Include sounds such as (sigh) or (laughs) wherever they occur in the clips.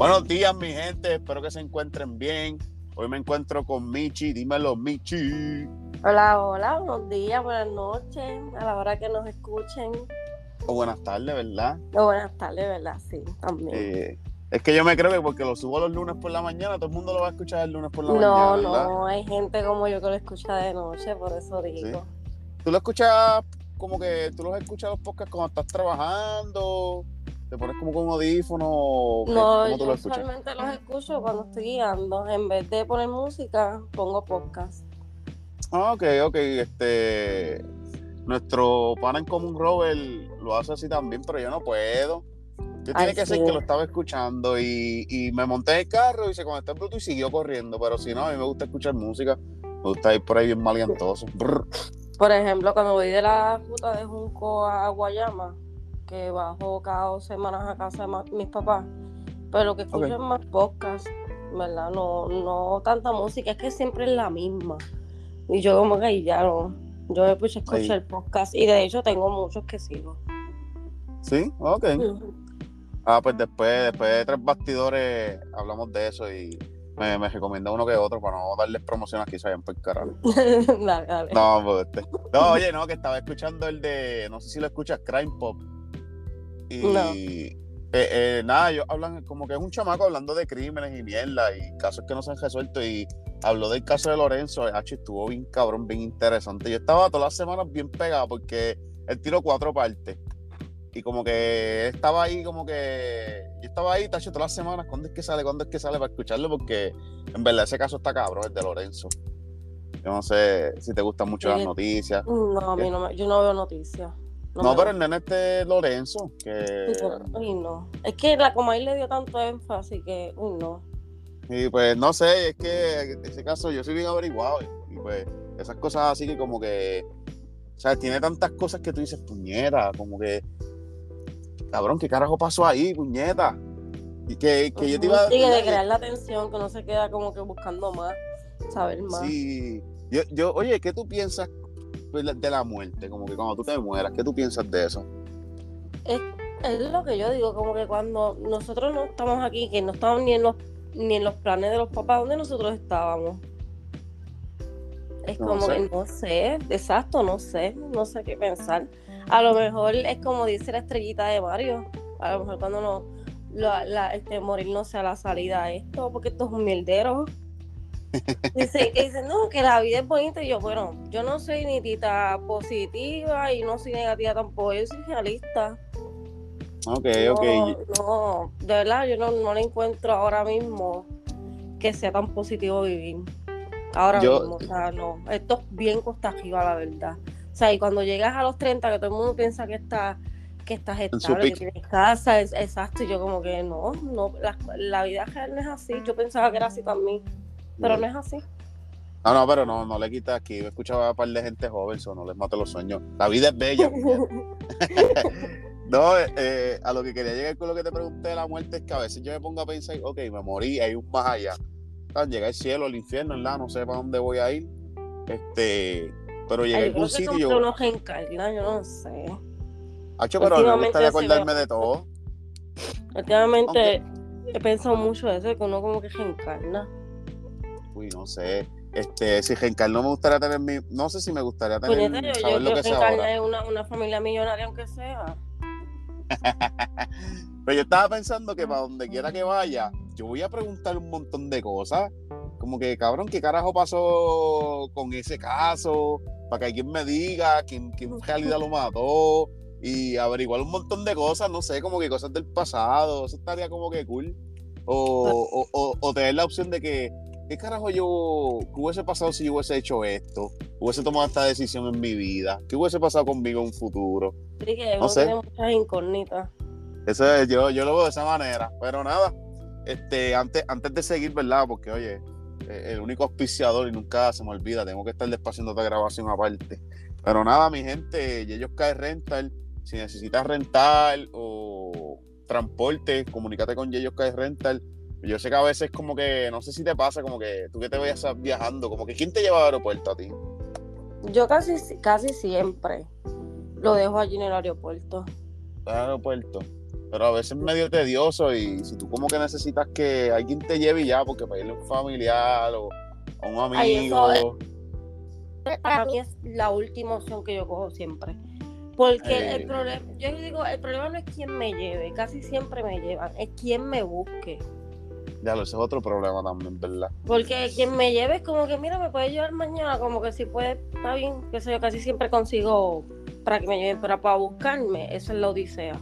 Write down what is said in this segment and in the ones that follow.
Buenos días, mi gente. Espero que se encuentren bien. Hoy me encuentro con Michi. Dímelo, Michi. Hola, hola, buenos días, buenas noches, a la hora que nos escuchen. O buenas tardes, ¿verdad? O buenas tardes, ¿verdad? Sí, también. Eh, es que yo me creo que porque lo subo los lunes por la mañana, todo el mundo lo va a escuchar el lunes por la no, mañana. No, ¿verdad? no, hay gente como yo que lo escucha de noche, por eso digo. ¿Tú lo escuchas como que tú los escuchas los podcasts cuando estás trabajando? ¿Te pones como con un audífono? o qué? No, ¿Cómo tú yo lo escuchas? usualmente los escucho cuando estoy guiando. En vez de poner música, pongo podcast. Ah, ok, ok. Este, nuestro pana en común, Robert, lo hace así también, pero yo no puedo. Yo tiene Ay, que ser sí. que lo estaba escuchando y, y me monté en el carro y se conectó el Bluetooth y siguió corriendo. Pero si no, a mí me gusta escuchar música. Me gusta ir por ahí bien maleantoso. Brr. Por ejemplo, cuando voy de la ruta de Junco a Guayama, que bajo cada dos semanas a casa de mis papás, pero que escucho más podcast, ¿verdad? No, no tanta música, es que siempre es la misma. Y yo como que ya no, yo me puse a Ahí. escuchar podcast y de hecho tengo muchos que sigo. ¿Sí? Ok. Ah, pues después, después de tres bastidores hablamos de eso y me, me recomienda uno que otro para no darles promoción aquí, se vayan por el carajo. (laughs) dale, dale. No, pues, este- no, oye, no, que estaba escuchando el de, no sé si lo escuchas, Crime Pop. Y No. eh, eh, nada, ellos hablan como que es un chamaco hablando de crímenes y mierda y casos que no se han resuelto y habló del caso de Lorenzo, H estuvo bien cabrón, bien interesante. Yo estaba todas las semanas bien pegado porque él tiró cuatro partes. Y como que estaba ahí, como que. Yo estaba ahí, tacho, todas las semanas. ¿Cuándo es que sale? ¿Cuándo es que sale para escucharlo? Porque en verdad ese caso está cabrón, el de Lorenzo. Yo no sé si te gustan mucho las noticias. No, a mí no me, yo no veo noticias. No, pero el nene este Lorenzo, que. Uy, no. Es que la Comay le dio tanto énfasis que, uy, no. Y pues no sé, es que en ese caso yo soy bien averiguado. Y pues esas cosas así que como que. O sea, tiene tantas cosas que tú dices, puñeta, como que. Cabrón, ¿qué carajo pasó ahí, puñeta? Y que, que yo te iba a Sí, que de crear la atención, que no se queda como que buscando más, saber más. Sí. Yo, yo, oye, ¿qué tú piensas de la- de la muerte? Como que cuando tú te mueras, ¿qué tú piensas de eso? Es, es lo que yo digo, como que cuando nosotros no estamos aquí, que no estamos ni en los ni en los planes de los papás, ¿dónde nosotros estábamos? Es No como sé. que no sé, exacto, no sé, no sé qué pensar. A lo mejor es como dice la estrellita de Mario, a lo mejor cuando no, la, la- este, morir no sea la salida a esto, porque esto es un mierdero. Dice, que dice, no, que la vida es bonita. Y yo, bueno, yo no soy ni tita positiva y no soy negativa tampoco, yo soy realista. Ok, no, ok. no, de verdad, yo no, no le encuentro ahora mismo que sea tan positivo vivir. Ahora Yo- mismo, o sea, no. Esto es bien costa arriba, la verdad. O sea, y cuando llegas a los 30, que todo el mundo piensa que está que estás estable, que tienes casa, es, exacto, y yo como que no, no, la, la vida real no es así. Yo pensaba que era así también, pero no es así. No, no, pero no, no le quitas aquí. Me escuchaba a un par de gente joven, eso no les mate los sueños. La vida es bella. (laughs) (laughs) no, eh, eh, a lo que quería llegar con lo que te pregunté de la muerte es que a veces yo me pongo a pensar, ok, me morí, hay un más allá. Llegué al cielo, al infierno, ¿verdad? No sé para dónde voy a ir. Este, pero llegué a Ay, yo algún sitio. como que uno reencarna, yo no sé. Hacho, pero a me gustaría acordarme de todo. Últimamente he pensado mucho de eso, que uno como que reencarna. Uy, no sé. Este, si reencarno me gustaría tener mi. No sé si me gustaría tener. Puñeta, yo, saber yo lo que ahora. una, una familia millonaria, aunque sea. (laughs) Pero yo estaba pensando que para donde quiera que vaya, yo voy a preguntar un montón de cosas. Como que, cabrón, ¿qué carajo pasó con ese caso? Para que alguien me diga quién, quién en realidad lo mató. Y averiguar un montón de cosas, no sé, como que cosas del pasado. Eso estaría como que cool. O, o, o- o tener la opción de que, ¿qué carajo yo, qué hubiese pasado si yo hubiese hecho esto? Hubiese tomado esta decisión en mi vida. ¿Qué hubiese pasado conmigo en un futuro? Que No sé. muchas incógnitas. Eso es, yo, yo lo veo de esa manera. Pero nada, este, antes, antes de seguir, ¿verdad? Porque, oye, eh, el único auspiciador y nunca se me olvida, tengo que estar despaciando esta grabación aparte. Pero nada, mi gente, ellos cae rental. Si necesitas rentar o transporte, comunícate con Yeyos Rental. Yo sé que a veces como que, no sé si te pasa, como que tú que te vayas viajando, como que ¿quién te lleva al aeropuerto a ti? Yo casi, casi siempre lo dejo allí en el aeropuerto. Aeropuerto. pero a veces es medio tedioso y si tú como que necesitas que alguien te lleve ya, porque para irle a un familiar o a un amigo. para mí es la última opción que yo cojo siempre. Porque el problema, yo digo, el problema no es quién me lleve, casi siempre me llevan, es quién me busque. Ya lo, ese es otro problema también, ¿verdad? Porque quien me lleve es como que, mira, me puede llevar mañana, como que si puede, está bien, que sé yo, casi siempre consigo para que me lleven, pero para buscarme, eso es la odisea.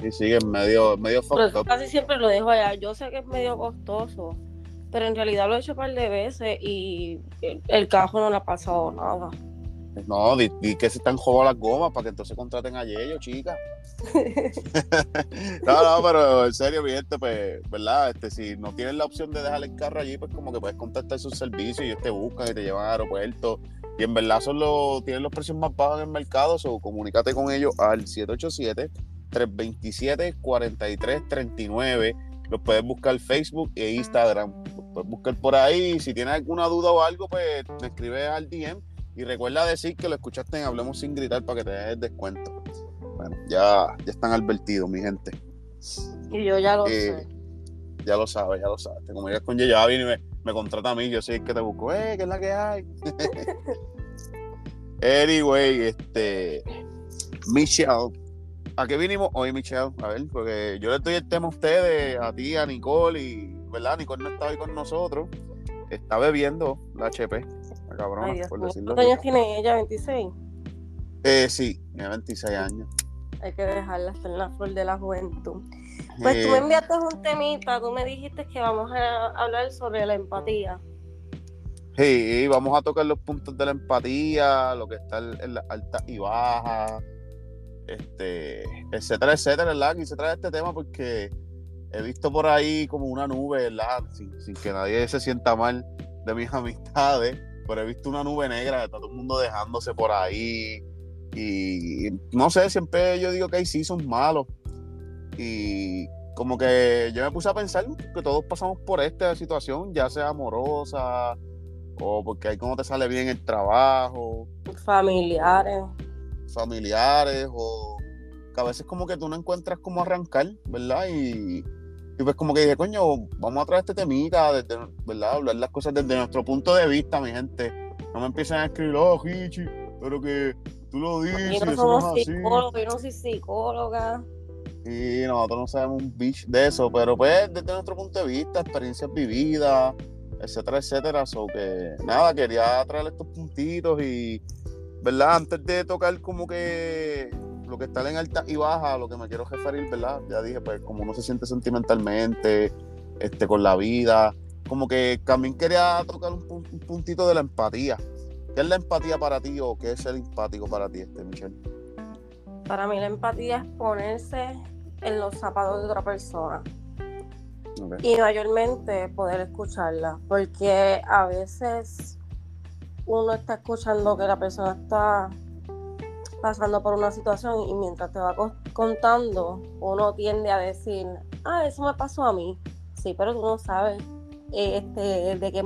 Sí, sí, es medio, medio Casi siempre lo dejo allá. Yo sé que es medio costoso, pero en realidad lo he hecho un par de veces y el, el cajo no le ha pasado nada. No, di, que se están jugando las gomas para que entonces contraten a Yello, chica. (laughs) no, no, pero en serio, mi gente, pues, ¿verdad? Este, si no tienes la opción de dejar el carro allí, pues como que puedes contactar sus servicios y ellos te buscan y te llevan al aeropuerto. Y en verdad son los, tienen los precios más bajos en el mercado, o comunícate con ellos al 787-327-4339. Los puedes buscar Facebook e Instagram. Los puedes buscar por ahí. Si tienes alguna duda o algo, pues me escribes al DM y recuerda decir que lo escuchaste en Hablemos sin gritar para que te des descuento. Bueno, ya, ya están advertidos, mi gente. Y yo ya lo eh, sé. Ya lo sabes, ya lo sabes. Te comunicas con Yeyavin y me, me contrata a mí. Yo sé que te busco. ¡Eh, qué es la que hay! (laughs) anyway, este. Michelle. ¿A qué vinimos hoy, Michelle? A ver, porque yo le doy el tema a ustedes, a ti, a Nicole, y, ¿verdad? Nicole no está hoy con nosotros. Está bebiendo la HP cabrón, ¿Cuántos años tiene ella? ¿26? Eh, sí, tiene 26 años. Hay que dejarla estar en la flor de la juventud. Pues tú me eh, enviaste un temita, tú me dijiste que vamos a hablar sobre la empatía. Sí, vamos a tocar los puntos de la empatía, lo que está en la alta y baja, este, etcétera, etcétera, ¿verdad? Quise traer este tema porque he visto por ahí como una nube, ¿verdad? Sin, sin que nadie se sienta mal de mis (laughs) amistades, pero he visto una nube negra, está todo el mundo dejándose por ahí. Y no sé, siempre yo digo que hay seasons malos. Y como que yo me puse a pensar que todos pasamos por esta situación, ya sea amorosa o porque hay como te sale bien el trabajo. Familiares. Familiares o que a veces como que tú no encuentras cómo arrancar, ¿verdad? Y y pues como que dije, coño, vamos a traer este temita, desde, ¿verdad? Hablar las cosas desde nuestro punto de vista, mi gente. No me empiecen a escribir, oh, Hichi, pero que tú lo dices. Yo no somos psicólogos, yo no soy psicóloga. Y nosotros no sabemos un bitch de eso, pero pues desde nuestro punto de vista, experiencias vividas, etcétera, etcétera. So que nada, quería traer estos puntitos y, ¿verdad? Antes de tocar como que lo que está en alta y baja, lo que me quiero referir, ¿verdad? Ya dije, pues como uno se siente sentimentalmente, este, con la vida, como que también quería tocar un, puntito de la empatía. ¿Qué es la empatía para ti o qué es ser empático para ti, este, Michelle? Para mí la empatía es ponerse en los zapatos de otra persona. Y mayormente poder escucharla, porque a veces uno está escuchando que la persona está pasando por una situación y mientras te va contando, uno tiende a decir, ah, eso me pasó a mí. Sí, pero tú no sabes este, de qué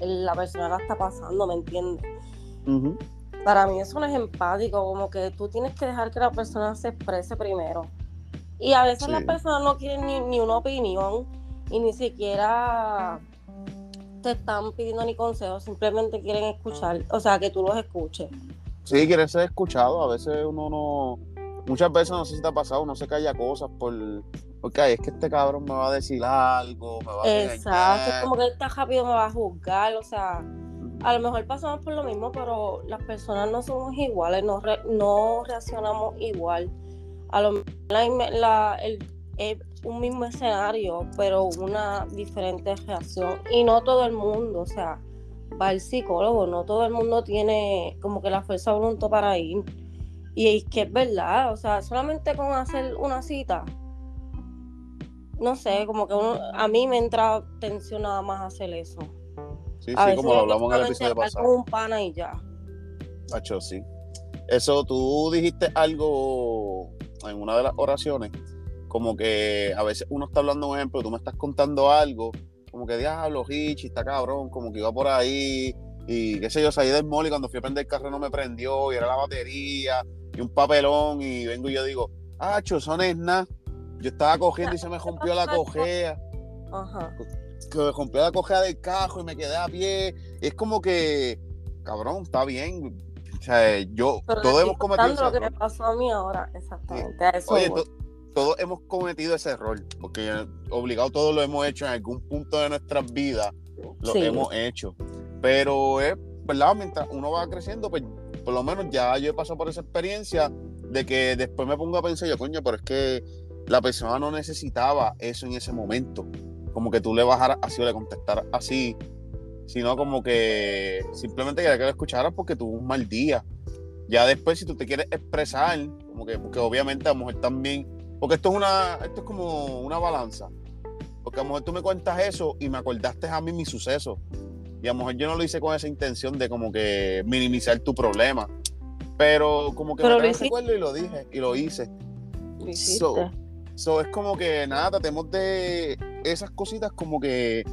la persona la está pasando, ¿me entiendes? Para mí eso no es empático, como que tú tienes que dejar que la persona se exprese primero. Y a veces las personas no quieren ni, ni una opinión y ni siquiera te están pidiendo ni consejos, simplemente quieren escuchar, o sea, que tú los escuches. Sí, quiere ser escuchado. A veces uno no. Muchas veces no sé si te ha pasado, uno se calla cosas por. Porque es que este cabrón me va a decir algo, me va a Exacto, es como que está rápido me va a juzgar, o sea, a lo mejor pasamos por lo mismo, pero las personas no somos iguales, no, reaccionamos igual. A lo mejor la, un mismo escenario, pero una diferente reacción. Y no todo el mundo, o sea, va el psicólogo, no todo el mundo tiene como que la fuerza voluntad para ir. Y es que es verdad, o sea, solamente con hacer una cita, no sé, como que a mí me entra tensión nada más hacer eso. Sí, sí, como lo hablamos en el episodio pasado. Con un pana y ya. Hacho, sí. Eso, tú dijiste algo en una de las oraciones, como que a veces uno está hablando un ejemplo, tú me estás contando algo como que diablo, Richie, está cabrón, como que iba por ahí y qué sé yo, salí del mall y cuando fui a prender el carro no me prendió y era la batería y un papelón y vengo y yo digo, ah, son es nada. Yo estaba cogiendo y se me rompió la cojea. Ajá. Que me rompió la cojea del cajo y me quedé a pie. Es como que, cabrón, está bien. O sea, yo, Pero todos hemos cometido ese lo que me error. pasó a mí ahora, exactamente. A eso Oye, to- todos hemos cometido ese error, porque obligado todos lo hemos hecho en algún punto de nuestras vidas, lo Sí. hemos hecho. Pero es, ¿verdad? Mientras uno va creciendo, pues por lo menos ya yo he pasado por esa experiencia de que después me pongo a pensar yo, coño, pero es que la persona no necesitaba eso en ese momento. Como que tú le bajaras así o le contestaras así, sino como que simplemente quería que lo escucharas porque tuvo un mal día. Ya después, si tú te quieres expresar, como que, porque obviamente a lo mejor también, porque esto es una, esto es como una balanza. Porque a lo mejor tú me cuentas eso y me acordaste a mí mi suceso. Y a lo mejor yo no lo hice con esa intención de como que minimizar tu problema. Pero como que Pero me lo recuerdo y lo dije, y lo hice. Lo. So, so, es como que nada, tratemos de esas cositas como que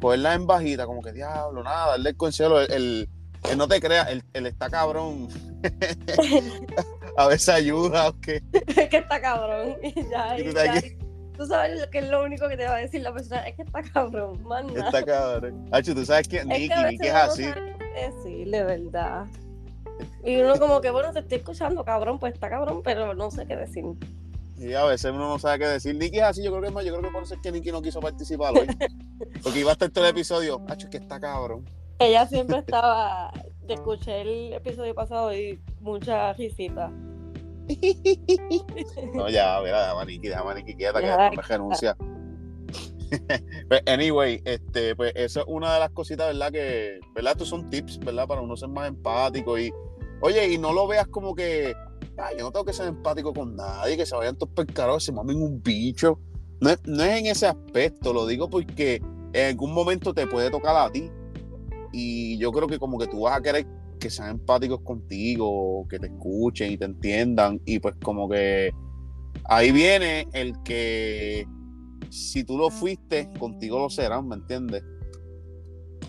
ponerlas en bajita, como que diablo, nada, darle el consuelo, el, el- el no te creas, el, el está cabrón. (laughs) a veces ayuda, o que es que está cabrón. Y (laughs) ya, Y tú ya. sabes lo que es lo único que te va a decir la persona, es que está cabrón, man. está cabrón. Hacho, tú sabes que Es Nicky, a Nicky es así. qué decirle, verdad. Y uno como que, bueno, te estoy escuchando, cabrón, pues está cabrón, pero no sé qué decir. Y a veces uno no sabe qué decir. Nicky es así, yo creo que es más, yo creo que por eso es que Nicky no quiso participar hoy. (laughs) Porque iba a estar todo el episodio. Hacho, es que está cabrón. Ella siempre (laughs) estaba, te escuché el episodio pasado y mucha risita. No, ya, mira, déjame a Nicky, déjame a Nicky quieta, que después me renuncia. (laughs) Pues, anyway, este, pues eso es una de las cositas, ¿verdad? Que, ¿verdad? Estos son tips, ¿verdad? Para uno ser más empático y, oye, y no lo veas como que, "Ay, yo no tengo que ser empático con nadie, que se vayan todos pescados, se mamen un bicho. No es, no es en ese aspecto, lo digo porque en algún momento te puede tocar a ti. Y yo creo que como que tú vas a querer que sean empáticos contigo, que te escuchen y te entiendan. Y pues como que ahí viene el que si tú lo fuiste, contigo lo serán, ¿me entiendes?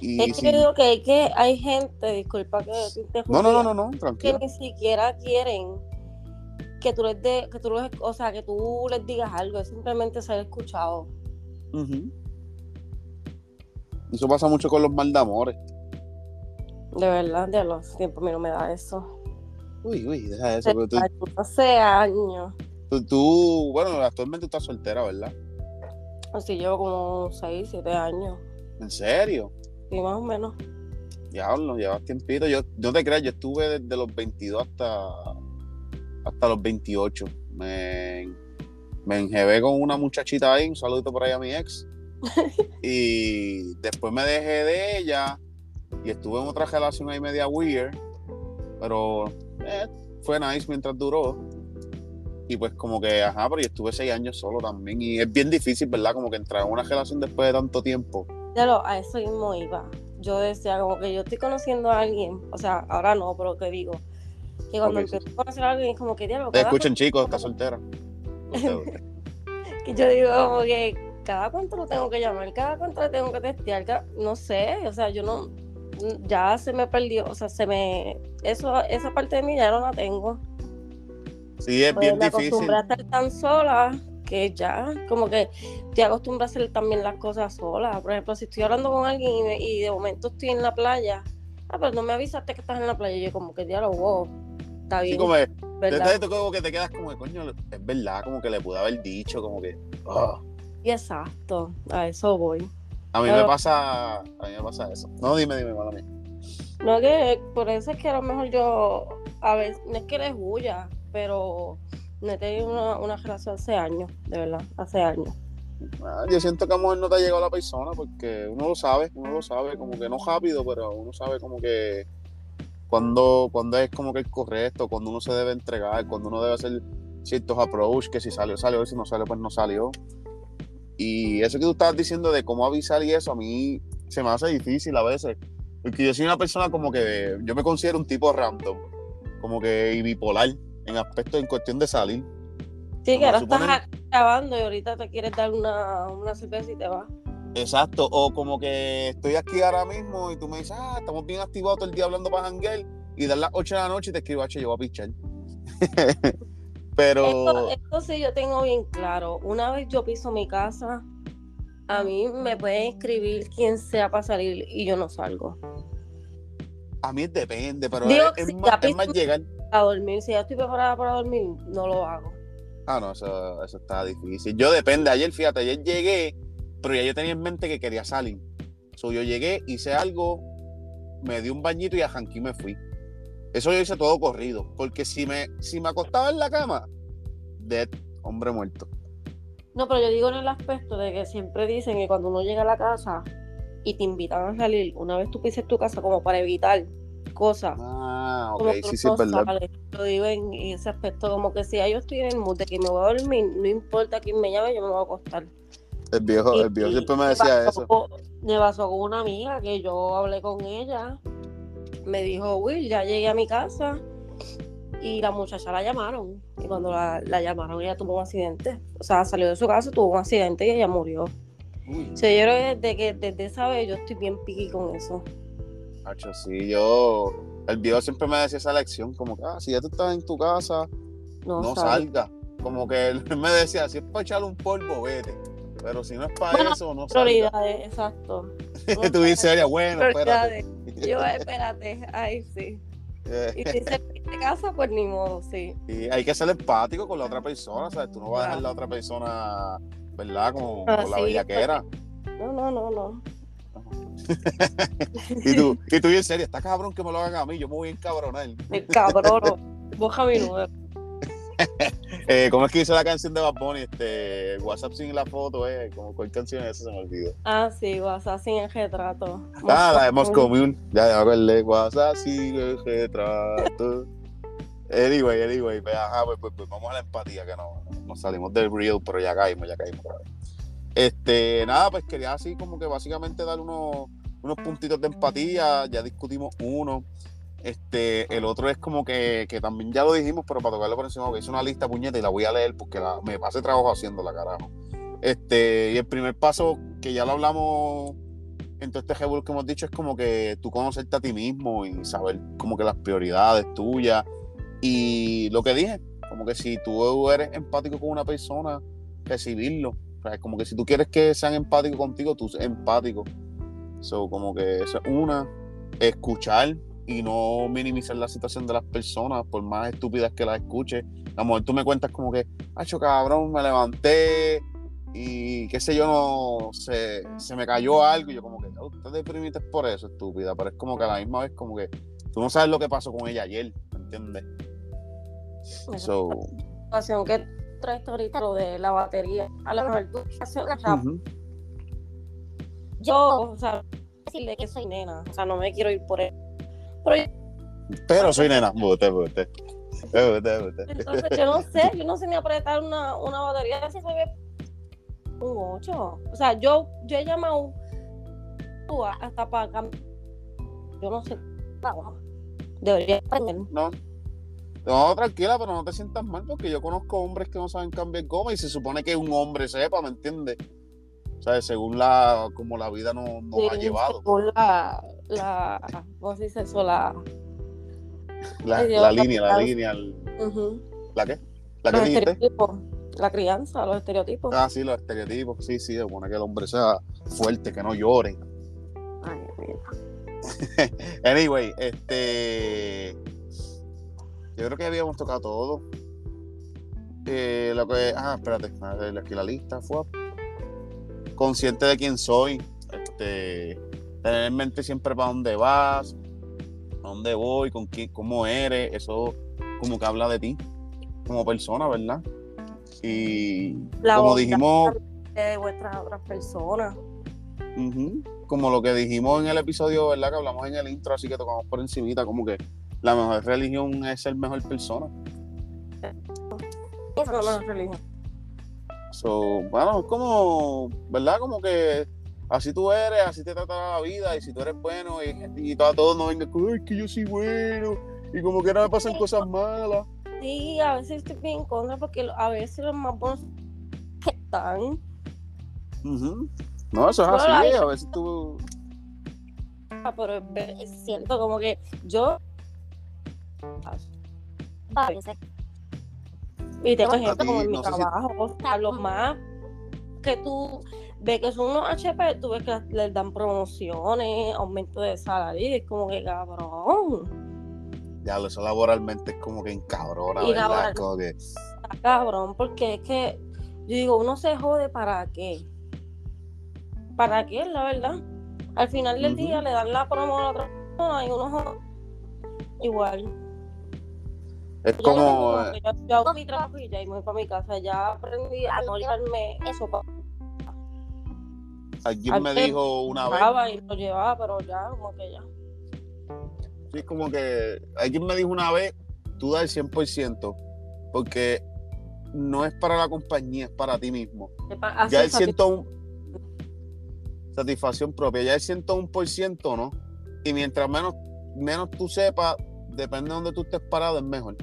Y Es que digo que hay, que hay gente, disculpa que te No, no, no, no, no, que tranquilo. ni siquiera quieren que tú les de, que tú los, o sea, que tú les digas algo, es simplemente ser escuchado. Eso pasa mucho con los mal de verdad, de los tiempos a mí no me da eso. Uy, uy, deja eso. pero tú, Hace años. tú- tú, bueno, actualmente estás soltera, ¿verdad? Así llevo como 6, 7 años. ¿En serio? Sí, más o menos. Diablo, llevas tiempito. Yo, no te creas, yo estuve desde los 22 hasta, hasta los 28. Me, me enjebé con una muchachita ahí, un saludito por ahí a mi ex. (laughs) y después me dejé de ella y estuve en otra relación ahí media weird. Pero eh, fue nice mientras duró. Y pues como que, ajá, pero yo estuve seis años solo también. Y es bien difícil, ¿verdad? Como que entrar en una relación después de tanto tiempo. Ya lo, a eso mismo iba. Yo decía, como que yo estoy conociendo a alguien, o sea, ahora no, pero que digo, que cuando Ok, sí, empiezo a conocer a alguien, como que diablo, Te escuchen, chicos, está soltera. (laughs) que yo digo como que cada cuánto lo tengo que llamar, cada cuánto le tengo que testear, cada- no sé, o sea, yo no, ya se me perdió, o sea, se me, eso, esa parte de mí ya no la tengo. Sí, es Pues bien me difícil. acostumbré a estar tan sola que ya, como que estoy acostumbrada a hacer también las cosas sola. Por ejemplo, si estoy hablando con alguien y, me- y de momento estoy en la playa, ah, pero no me avisaste que estás en la playa, yo como que diálogo, wow, está Sí, bien, como es, tú como que te quedas como de coño, es verdad, como que le pude haber dicho, como que. Y exacto, a eso voy. A mí me Pero- pasa, a mí me pasa eso. No, dime, dime, mala mía. No que por eso es que a lo mejor yo, a veces, no es que les huya, pero no he tenido una, una relación hace años, de verdad, hace años. Ah, Yo siento que a lo mejor no te ha llegado la persona porque uno lo sabe, uno lo sabe, como que no rápido, pero uno sabe como que cuando, cuando es como que el correcto, cuando uno se debe entregar, cuando uno debe hacer ciertos approach, que si salió, salió, si no salió, pues no salió. Y eso que tú estabas diciendo de cómo avisar y eso, a mí se me hace difícil a veces. Porque yo soy una persona como que, yo me considero un tipo random, como que y bipolar en aspecto, en cuestión de salir. Sí, que ahora estás grabando y ahorita te quieres dar una, una cerveza y te vas. Exacto, o como que estoy aquí ahora mismo y tú me dices, ah, estamos bien activados todo el día hablando para janguear y dar las 8 de la noche y te escribo, H, yo voy a pichar. (laughs) Pero. Esto, esto sí yo tengo bien claro. Una vez yo piso mi casa, a mí me pueden escribir quien sea para salir y yo no salgo. A mí depende, pero Digo es, si más, es más llegar. A dormir, si ya estoy preparada para dormir, no lo hago. Ah, no, eso, eso está difícil. Yo depende. Ayer, fíjate, ayer llegué, pero ya yo tenía en mente que quería salir. So, yo llegué, hice algo, me di un bañito y a Janqui me fui. Eso yo hice todo corrido. Porque si me, si me acostaba en la cama, dead, hombre muerto. No, pero yo digo en el aspecto de que siempre dicen que cuando uno llega a la casa y te invitan a salir, una vez tú pises tu casa como para evitar cosas. Ah, ok, sí, sí, es verdad. sales. Lo digo en ese aspecto, como que si yo estoy en el mood de que me voy a dormir, no importa quién me llame, yo me voy a acostar. El viejo, Y- el viejo siempre me decía pasó eso. me pasó con una amiga que yo hablé con ella. Me dijo, Will, ya llegué a mi casa. Y la muchacha la llamaron. Y cuando la, la llamaron, ella tuvo un accidente. O sea, salió de su casa, tuvo un accidente y ella murió. Uy, O sea, yo creo que desde, que desde esa vez yo estoy bien piqui con eso. macho, sí, yo. El viejo siempre me decía esa lección, como que, ah, si ya tú estás en tu casa, No, no sabe. salga. Como que él (laughs) me decía, si es para echarle un polvo, vete. Pero si no es para Bueno, eso, no salga. Prioridades, exacto. (laughs) Tú dices, oye, bueno, espérate. Yo, (laughs) espérate, ay, sí. Y si se (laughs) de casa, pues ni modo, sí. Y hay que ser empático con la otra persona, ¿sabes? Tú no vas a dejar a la otra persona, ¿verdad? Como Ah, con la sí, bellaquera. No, no, no, no. Y tú, y tú bien serio, está cabrón que me lo hagan a mí, yo me voy a encabronar. El cabrón. Boja mi número. Eh, ¿Cómo es que hizo la canción de Bad Bunny? Este, WhatsApp sin la foto, eh. Como, ¿Cuál canción es esa? Se me olvidó. Ah, sí, WhatsApp sin el retrato. Ah, la de Mule. Ya, ya me acordé. WhatsApp sin el retrato. Anyway, anyway, pues, ajá, pues, pues, pues, vamos a la empatía, que no, nos salimos del real, pero ya caímos, ya caímos. Este, nada, pues quería así como que básicamente dar unos, unos puntitos de empatía, ya discutimos uno. Este, el otro es como que, que también ya lo dijimos, pero para tocarlo por encima, que hice una lista puñeta y la voy a leer porque me pasé trabajo haciéndola, carajo. Este, y el primer paso, que ya lo hablamos en todo este revuelo que hemos dicho, es como que tú conocerte a ti mismo y saber como que las prioridades tuyas. Y lo que dije, como que si tú eres empático con una persona, recibirlo. O sea, como que si tú quieres que sean empáticos contigo, tú seas empático. So, como que eso es una, escuchar y no minimizar la situación de las personas, por más estúpidas que las escuches. A lo mejor tú me cuentas como que, hacho cabrón, me levanté y qué sé yo, no se, se me cayó algo. Y yo como que, "Oh, tú te deprimiste por eso, estúpida. Pero es como que a la misma vez como que tú no sabes lo que pasó con ella ayer, ¿me entiendes? So, situación que traes ahorita, lo de la batería. A lo mejor tú yo, o sea, decirle que soy nena, o sea, no me quiero ir por él. Pero soy nena, bote. Bote, bote. entonces yo no sé, yo no sé ni apretar una, una batería así se ve un 8. O sea, yo, yo he llamado hasta para cambiar. Yo no sé. Debería aprender. No. No, tranquila, pero no te sientas mal porque yo conozco hombres que no saben cambiar goma y se supone que un hombre sepa, ¿me entiendes? O sea, según la, como la vida nos, ha Sí, llevado, según la, la, ¿cómo se dice eso? La, la, línea, la línea, el- ¿la qué? ¿La que los dijiste? estereotipos, la crianza, los estereotipos. Ah, sí, los estereotipos, sí, sí, supone que el hombre sea fuerte, que no llore. Ay, mira. (laughs) Anyway, este. Yo creo que habíamos tocado todo. Eh, lo que. Ah, espérate, aquí la lista fue. Consciente de quién soy. Este. Tener en mente siempre para dónde vas, a dónde voy, con quién, cómo eres. Eso como que habla de ti como persona, ¿verdad? Y La como dijimos, de vuestras otras personas. Ujú. Como lo que dijimos en el episodio, ¿verdad? Que hablamos en el intro, así que tocamos por encimita, como que la mejor religión es ser mejor persona. Eso no es religión. So, bueno, es como, ¿verdad? Como que así tú eres, así te trata la vida, y si tú eres bueno, y, y todo, todo no venga con, "Ay, es que yo soy bueno, y como que no me pasan cosas malas. Sí, a veces estoy bien en contra porque a veces los más buenos están. No, eso es Bueno, así, a veces tú... Ah, pero es, cierto, como que yo. A veces Y tengo A ti, como en mi no si- trabajo, a los más que tú ves que son unos HP, tú ves que les dan promociones, aumento de salario, es como que cabrón, Ya, eso laboralmente es como que encabrona, Y ¿verdad? Como que, cabrón, porque es que yo digo, uno se jode para qué. ¿Para qué, la verdad? Al final del día le dan la promo a la otra persona y uno jode igual. es Yo, como, que yo, yo hago mi trabajo y ya y me voy para mi casa. Ya aprendí a no llevarme eso para alguien me dijo una vez, y lo llevaba, pero ya, como que ya. sí, como que alguien me dijo una vez, tú da el 100%, porque no es para la compañía, es para ti mismo. Ya el es, así- 101 satisfacción propia, ya el 101%, ¿no? Y mientras menos, menos tú sepas, depende de donde tú estés parado, es mejor.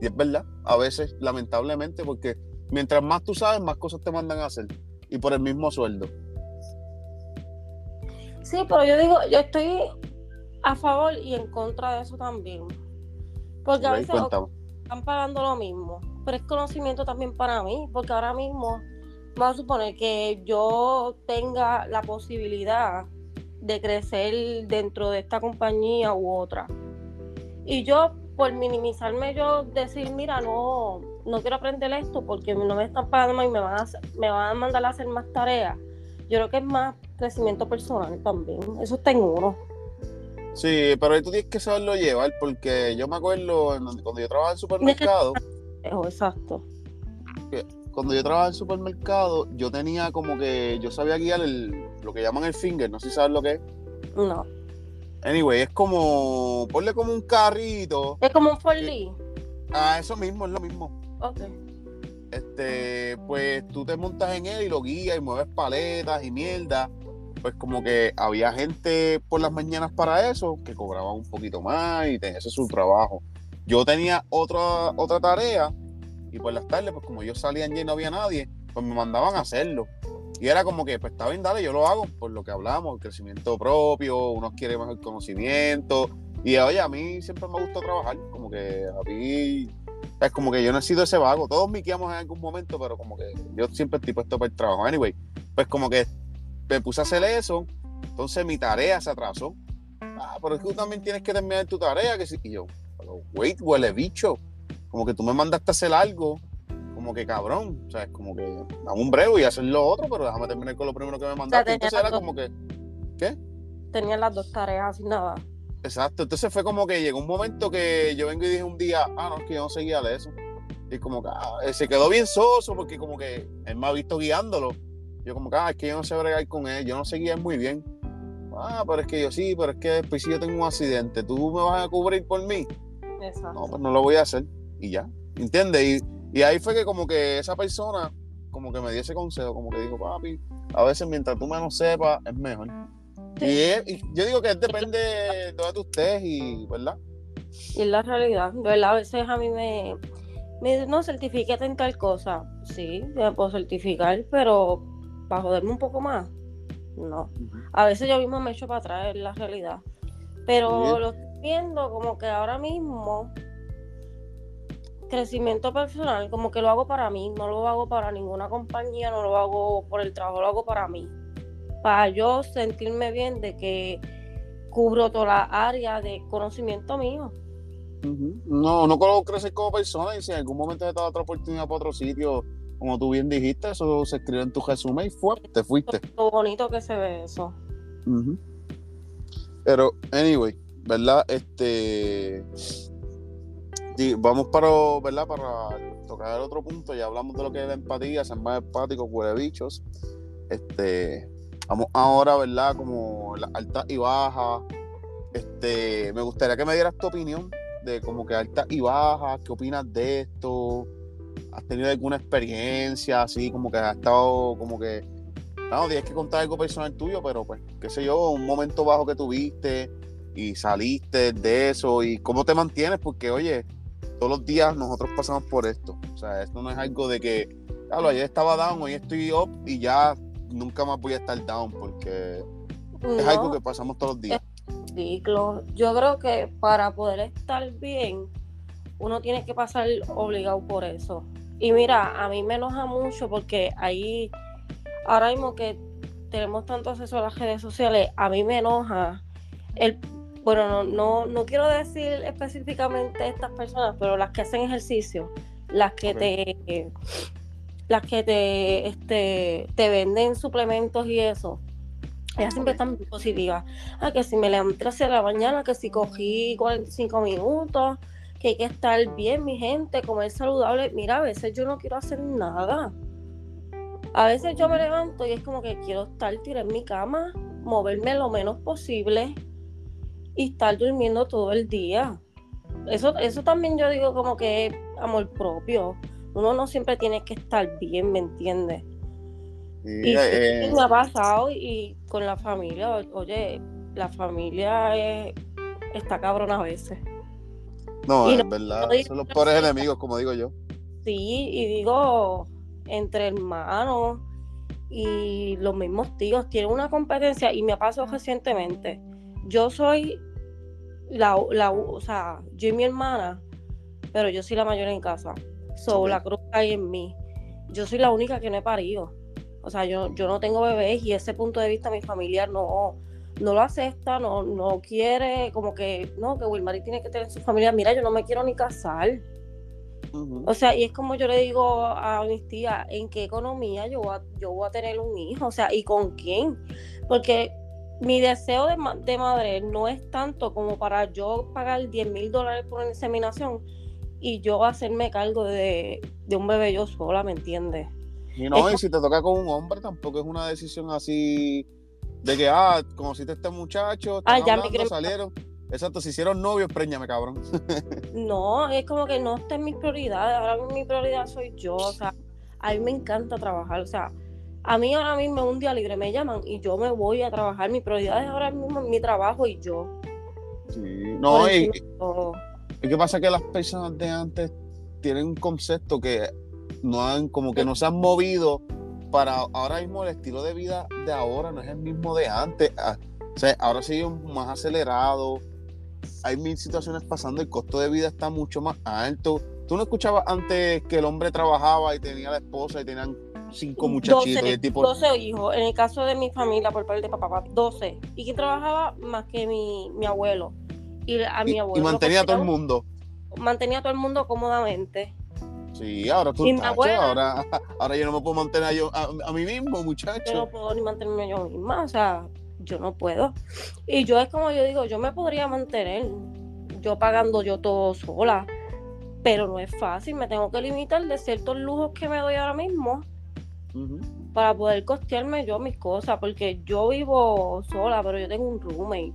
Y es verdad, a veces, lamentablemente, porque mientras más tú sabes, más cosas te mandan a hacer. Y por el mismo sueldo. Sí, pero yo digo, yo estoy a favor y en contra de eso también. Porque a veces están pagando lo mismo, pero es conocimiento también para mí, porque ahora mismo vamos a suponer que yo tenga la posibilidad de crecer dentro de esta compañía u otra. Y yo, por minimizarme, yo decir, mira, no, no quiero aprender esto porque no me están pagando más y me van a, hacer- me van a mandar a hacer más tareas. Yo creo que es más crecimiento personal también. Eso está en uno. Sí, pero ahí tú tienes que saberlo llevar, porque yo me acuerdo cuando yo trabajaba en supermercado, Eso, exacto. cuando yo trabajaba en supermercado, yo tenía como que, yo sabía guiar el, lo que llaman el finger, no sé si sabes lo que es. No. Anyway, es como, ponle como un carrito. Es como un Forlí. Ah, eso mismo, es lo mismo. Ok. Este, pues tú te montas en él y lo guías y mueves paletas y mierda. Pues como que había gente por las mañanas para eso, que cobraba un poquito más y tenía ese es su trabajo. Yo tenía otra, otra tarea y por las tardes, pues como yo salía y no había nadie, pues me mandaban a hacerlo. Y era como que, pues está bien, dale, yo lo hago por lo que hablamos, el crecimiento propio, uno quiere mejor conocimiento. Y oye, a mí siempre me gusta trabajar, como que a mí es como que yo no he sido ese vago. Todos miqueamos en algún momento, pero como que yo siempre estoy puesto para el trabajo. Anyway, pues como que me puse a hacer eso, entonces mi tarea se atrasó. Ah, pero es que tú también tienes que terminar tu tarea. Que sí. Y yo, pero wait, huele bicho. Como que tú me mandaste a hacer algo, como que cabrón. O sea, es como que dame un breve y hacer lo otro, pero déjame terminar con lo primero que me mandaste. Entonces era como que, Tenía las dos tareas sin nada. Exacto, entonces fue como que llegó un momento que yo vengo y dije un día, ah, no, es que yo no sé guiar eso. Y como que ah, eh, se quedó bien soso porque como que él me ha visto guiándolo. Yo como que, ah, es que yo no sé bregar con él, yo no sé guiar muy bien. Ah, pero es que yo sí, pero es que después si yo tengo un accidente, ¿tú me vas a cubrir por mí? Exacto. No, pues no lo voy a hacer. Y ya, ¿entiendes? Y, y ahí fue que como que esa persona como que me dio ese consejo, como que dijo, papi, a veces mientras tú menos sepas, es mejor. Sí. Y, es- y yo digo que depende de dónde tú estés y, ¿verdad? Y es la realidad, ¿verdad? A veces a mí me, me no, certificate en tal cosa. Sí, me puedo certificar, pero para joderme un poco más, no. A veces yo mismo me echo para atrás, es la realidad. Pero lo estoy viendo como que ahora mismo, crecimiento personal, como que lo hago para mí, no lo hago para ninguna compañía, no lo hago por el trabajo, lo hago para mí. Para yo sentirme bien de que cubro toda la área de conocimiento mío. No, no puedo crecer como persona y si en algún momento te da otra oportunidad para otro sitio, como tú bien dijiste, eso se escribe en tu resumen y fue, te fuiste. Lo bonito que se ve eso. Pero, anyway, ¿verdad? Este. Vamos para, ¿verdad? Para tocar el otro punto. Ya hablamos de lo que es la empatía, ser más empáticos, huele bichos. Este. Vamos ahora, ¿verdad? Como las altas y bajas. Este. Me gustaría que me dieras tu opinión de como que altas y bajas. ¿Qué opinas de esto? ¿Has tenido alguna experiencia así? Como que has estado como que no, tienes que contar algo personal tuyo, pero pues, qué sé yo, un momento bajo que tuviste y saliste de eso y cómo te mantienes, porque oye, todos los días nosotros pasamos por esto. O sea, esto no es algo de que, claro, ayer estaba down, hoy estoy up y ya nunca más voy a estar down, porque es No, algo que pasamos todos los días. ciclo. Yo creo que para poder estar bien, uno tiene que pasar obligado por eso. Y mira, a mí me enoja mucho porque ahí, ahora mismo que tenemos tanto acceso a las redes sociales, a mí me enoja el, bueno, no, no, no quiero decir específicamente estas personas, pero las que hacen ejercicio, las que te las que te, este, te venden suplementos y eso, ellas siempre están muy positivas. Ah, que si me levanté a la mañana, que si cogí 45 minutos, que hay que estar bien, mi gente, comer saludable. Mira, a veces yo no quiero hacer nada. A veces yo me levanto y es como que quiero estar tirada en mi cama, moverme lo menos posible y estar durmiendo todo el día. Eso, eso también yo digo como que es amor propio. Uno no siempre tiene que estar bien, ¿me entiendes? y eh, me ha pasado y con la familia, oye, la familia está cabrona a veces. No, es verdad, son los pobres enemigos, como digo yo. Sí, y digo, entre hermanos y los mismos tíos tienen una competencia y me ha pasado recientemente. Yo soy la, la, o sea, yo y mi hermana, pero yo soy la mayor en casa. So, la cruz hay en mí. Yo soy la única que no he parido. O sea, yo, yo no tengo bebés y ese punto de vista mi familiar no, no lo acepta, no, no quiere, como que, no, que Wilmarie tiene que tener su familia. Mira, yo no me quiero ni casar. O sea, y es como yo le digo a mis tías, ¿en qué economía yo voy a, yo voy a tener un hijo? O sea, ¿y con quién? Porque mi deseo de, de, madre no es tanto como para yo pagar 10 mil dólares por una inseminación y yo hacerme cargo de, un bebé yo sola, ¿me entiendes? Y no, y si te toca con un hombre, tampoco es una decisión así de que, ah, conociste a este muchacho, ah, ya me salieron. Exacto, si hicieron novios, préñame, cabrón. (laughs) no, es como que no está en mis prioridades. Ahora mi prioridad soy yo. O sea, a mí me encanta trabajar. O sea, a mí ahora mismo un día libre me llaman y yo me voy a trabajar. Mi prioridad es ahora mismo mi trabajo y yo. Sí, no, y, y qué pasa que las personas de antes tienen un concepto que no han, como que no se han movido para ahora mismo el estilo de vida de ahora no es el mismo de antes. Ah, o sea, ahora sí es más acelerado. Hay mil situaciones pasando, el costo de vida está mucho más alto. ¿Tú no escuchabas antes que el hombre trabajaba y tenía la esposa y tenían cinco muchachitos. 12, tipo... 12 hijos. En el caso de mi familia, por parte de papá, 12. ¿Y quién trabajaba más que mi, mi abuelo? Y a mi abuelo. Y mantenía a todo el mundo. Mantenía a todo el mundo cómodamente. Sí, ahora tú, ahora, (laughs) ahora yo no me puedo mantener yo, a, mí mismo, muchacho. Yo no puedo ni mantenerme yo misma, o sea, yo no puedo. Y yo es como yo digo, yo me podría mantener, yo pagando yo todo sola, pero no es fácil, me tengo que limitar de ciertos lujos que me doy ahora mismo para poder costearme yo mis cosas, porque yo vivo sola, pero yo tengo un roommate.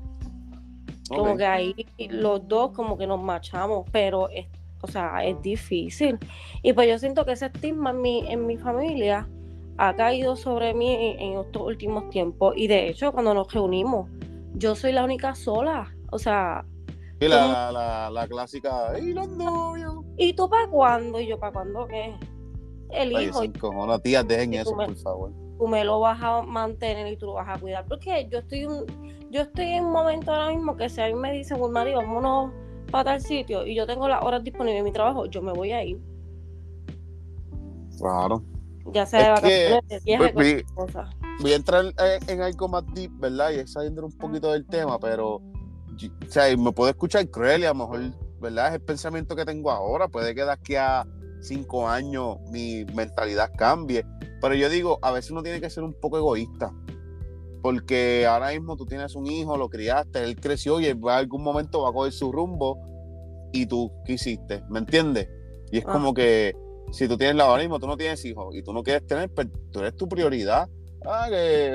Como que ahí los dos como que nos machamos, pero es, o sea, es difícil. Y pues yo siento que ese estigma en mi, en mi familia ha caído sobre mí en, estos últimos tiempos. Y de hecho, cuando nos reunimos, yo soy la única sola. O sea... Y la, la, clásica, ¿y los novios? ¿Y tú para cuándo? ¿Y yo para cuándo qué? el hijo. no, tía, dejen eso, por favor. Tú me lo vas a mantener y tú lo vas a cuidar. Porque yo estoy, un, yo estoy en un momento ahora mismo que si a mí me dicen, Mario, vámonos para tal sitio y yo tengo las horas disponibles en mi trabajo, yo me voy a ir. Claro. Ya sea de vacaciones, de pues, cosas. Voy a entrar en, algo más deep, ¿verdad? Y saliendo un poquito del tema, pero o sea, me puedo escuchar cruel y a lo mejor, ¿verdad? Es el pensamiento que tengo ahora. Puede que de aquí a cinco años mi mentalidad cambie. Pero yo digo, a veces uno tiene que ser un poco egoísta. Porque ahora mismo tú tienes un hijo, lo criaste, él creció y en algún momento va a coger su rumbo. ¿Y tú qué hiciste? ¿Me entiendes? Y es como ah. que si tú tienes la ahora mismo, tú no tienes hijos y tú no quieres tener, pero pues, tú eres tu prioridad. Ah,